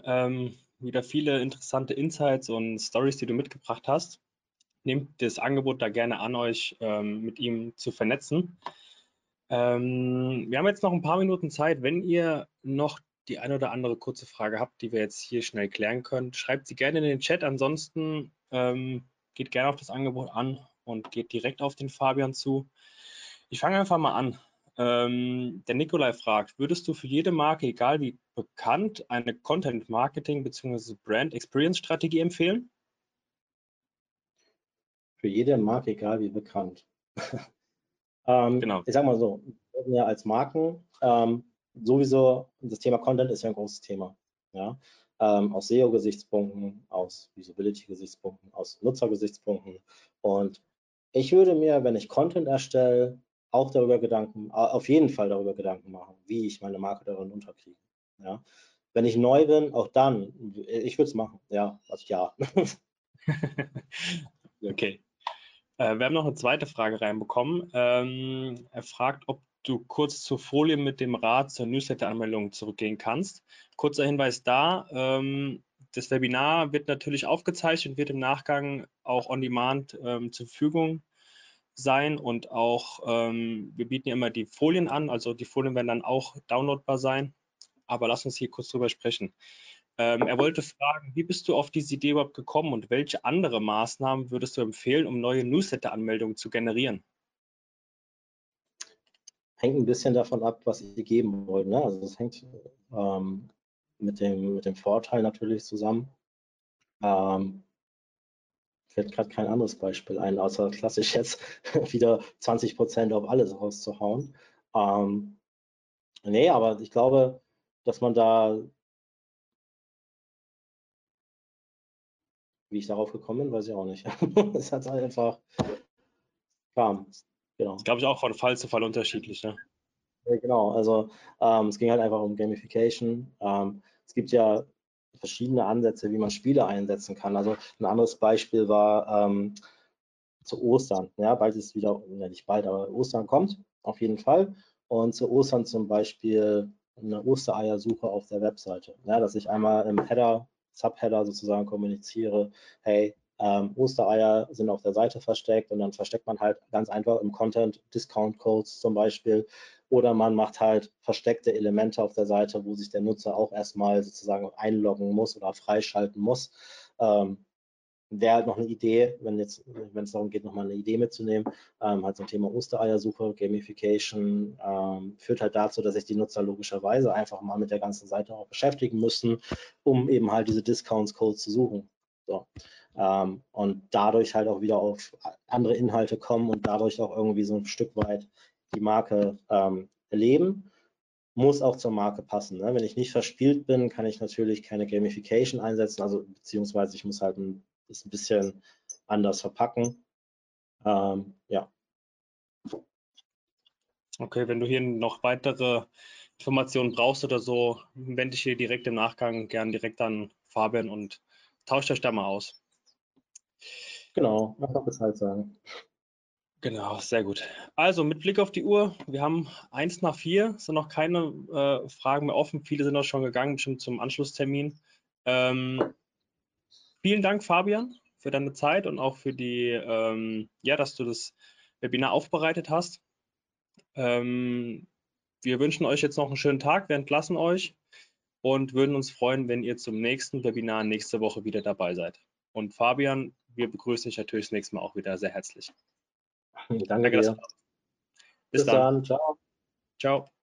Ähm, wieder viele interessante Insights und Stories, die du mitgebracht hast. Nehmt das Angebot da gerne an, euch ähm, mit ihm zu vernetzen. Ähm, wir haben jetzt noch ein paar Minuten Zeit. Wenn ihr noch die eine oder andere kurze Frage habt, die wir jetzt hier schnell klären können, schreibt sie gerne in den Chat. Ansonsten ähm, geht gerne auf das Angebot an und geht direkt auf den Fabian zu. Ich fange einfach mal an. Ähm, der Nikolai fragt, würdest du für jede Marke, egal wie bekannt, eine Content Marketing bzw. Brand Experience Strategie empfehlen? Für jede Marke, egal wie bekannt. Ähm, genau. Ich sag mal so, wir als Marken ähm, sowieso, das Thema Content ist ja ein großes Thema. Ja? Ähm, aus SEO-Gesichtspunkten, aus Usability-Gesichtspunkten, aus Nutzer-Gesichtspunkten. Und ich würde mir, wenn ich Content erstelle, auch darüber Gedanken, auf jeden Fall darüber Gedanken machen, wie ich meine Marke darin unterkriege. Ja? Wenn ich neu bin, auch dann, ich würde es machen, ja, also ja. okay. Äh, wir haben noch eine zweite Frage reinbekommen. Ähm, er fragt, ob du kurz zur Folie mit dem Rat zur Newsletter-Anmeldung zurückgehen kannst. Kurzer Hinweis da, ähm, das Webinar wird natürlich aufgezeichnet und wird im Nachgang auch on demand ähm, zur Verfügung sein und auch ähm, wir bieten ja immer die Folien an, also die Folien werden dann auch downloadbar sein. Aber lass uns hier kurz drüber sprechen. Ähm, er wollte fragen, wie bist du auf diese Idee überhaupt gekommen und welche andere Maßnahmen würdest du empfehlen, um neue Newsletter-Anmeldungen zu generieren? Hängt ein bisschen davon ab, was ihr geben wollt. Ne? Also das hängt ähm, mit, dem, mit dem Vorteil natürlich zusammen. Ähm, fällt gerade kein anderes Beispiel ein, außer klassisch jetzt wieder 20 Prozent auf alles rauszuhauen. Ähm, nee, aber ich glaube, dass man da Wie ich darauf gekommen bin, weiß ich auch nicht. es hat einfach kam. Genau. Das glaube ich auch von Fall zu Fall unterschiedlich. Ne? Ja, genau, also ähm, es ging halt einfach um Gamification. Ähm, es gibt ja verschiedene Ansätze, wie man Spiele einsetzen kann. Also ein anderes Beispiel war ähm, zu Ostern. Ja, bald ist wieder, ja nicht bald, aber Ostern kommt auf jeden Fall. Und zu Ostern zum Beispiel eine Ostereiersuche auf der Webseite. Ja, dass ich einmal im Header Subheader sozusagen kommuniziere, hey, ähm, Ostereier sind auf der Seite versteckt und dann versteckt man halt ganz einfach im Content Discount Codes zum Beispiel oder man macht halt versteckte Elemente auf der Seite, wo sich der Nutzer auch erstmal sozusagen einloggen muss oder freischalten muss. Ähm, wäre halt noch eine Idee, wenn jetzt, wenn es darum geht, nochmal eine Idee mitzunehmen, ähm, halt so ein Thema Ostereiersuche, Gamification, ähm, führt halt dazu, dass sich die Nutzer logischerweise einfach mal mit der ganzen Seite auch beschäftigen müssen, um eben halt diese Discounts-Codes zu suchen. So. Ähm, und dadurch halt auch wieder auf andere Inhalte kommen und dadurch auch irgendwie so ein Stück weit die Marke ähm, erleben muss auch zur Marke passen. Ne? Wenn ich nicht verspielt bin, kann ich natürlich keine Gamification einsetzen, also beziehungsweise ich muss halt ein das ein bisschen anders verpacken. Ähm, ja. Okay, wenn du hier noch weitere Informationen brauchst oder so, wende ich hier direkt im Nachgang gern direkt an Fabian und tauscht euch da mal aus. Genau, einfach Bescheid sagen. Genau, sehr gut. Also mit Blick auf die Uhr, wir haben eins nach vier, es sind noch keine äh, Fragen mehr offen. Viele sind auch schon gegangen, bestimmt zum Anschlusstermin. Ähm, Vielen Dank, Fabian, für deine Zeit und auch für die, ähm, ja, dass du das Webinar aufbereitet hast. Ähm, wir wünschen euch jetzt noch einen schönen Tag, wir entlassen euch und würden uns freuen, wenn ihr zum nächsten Webinar nächste Woche wieder dabei seid. Und Fabian, wir begrüßen dich natürlich das nächste Mal auch wieder sehr herzlich. Danke, Danke dir. Bis, Bis dann. dann. Ciao. Ciao.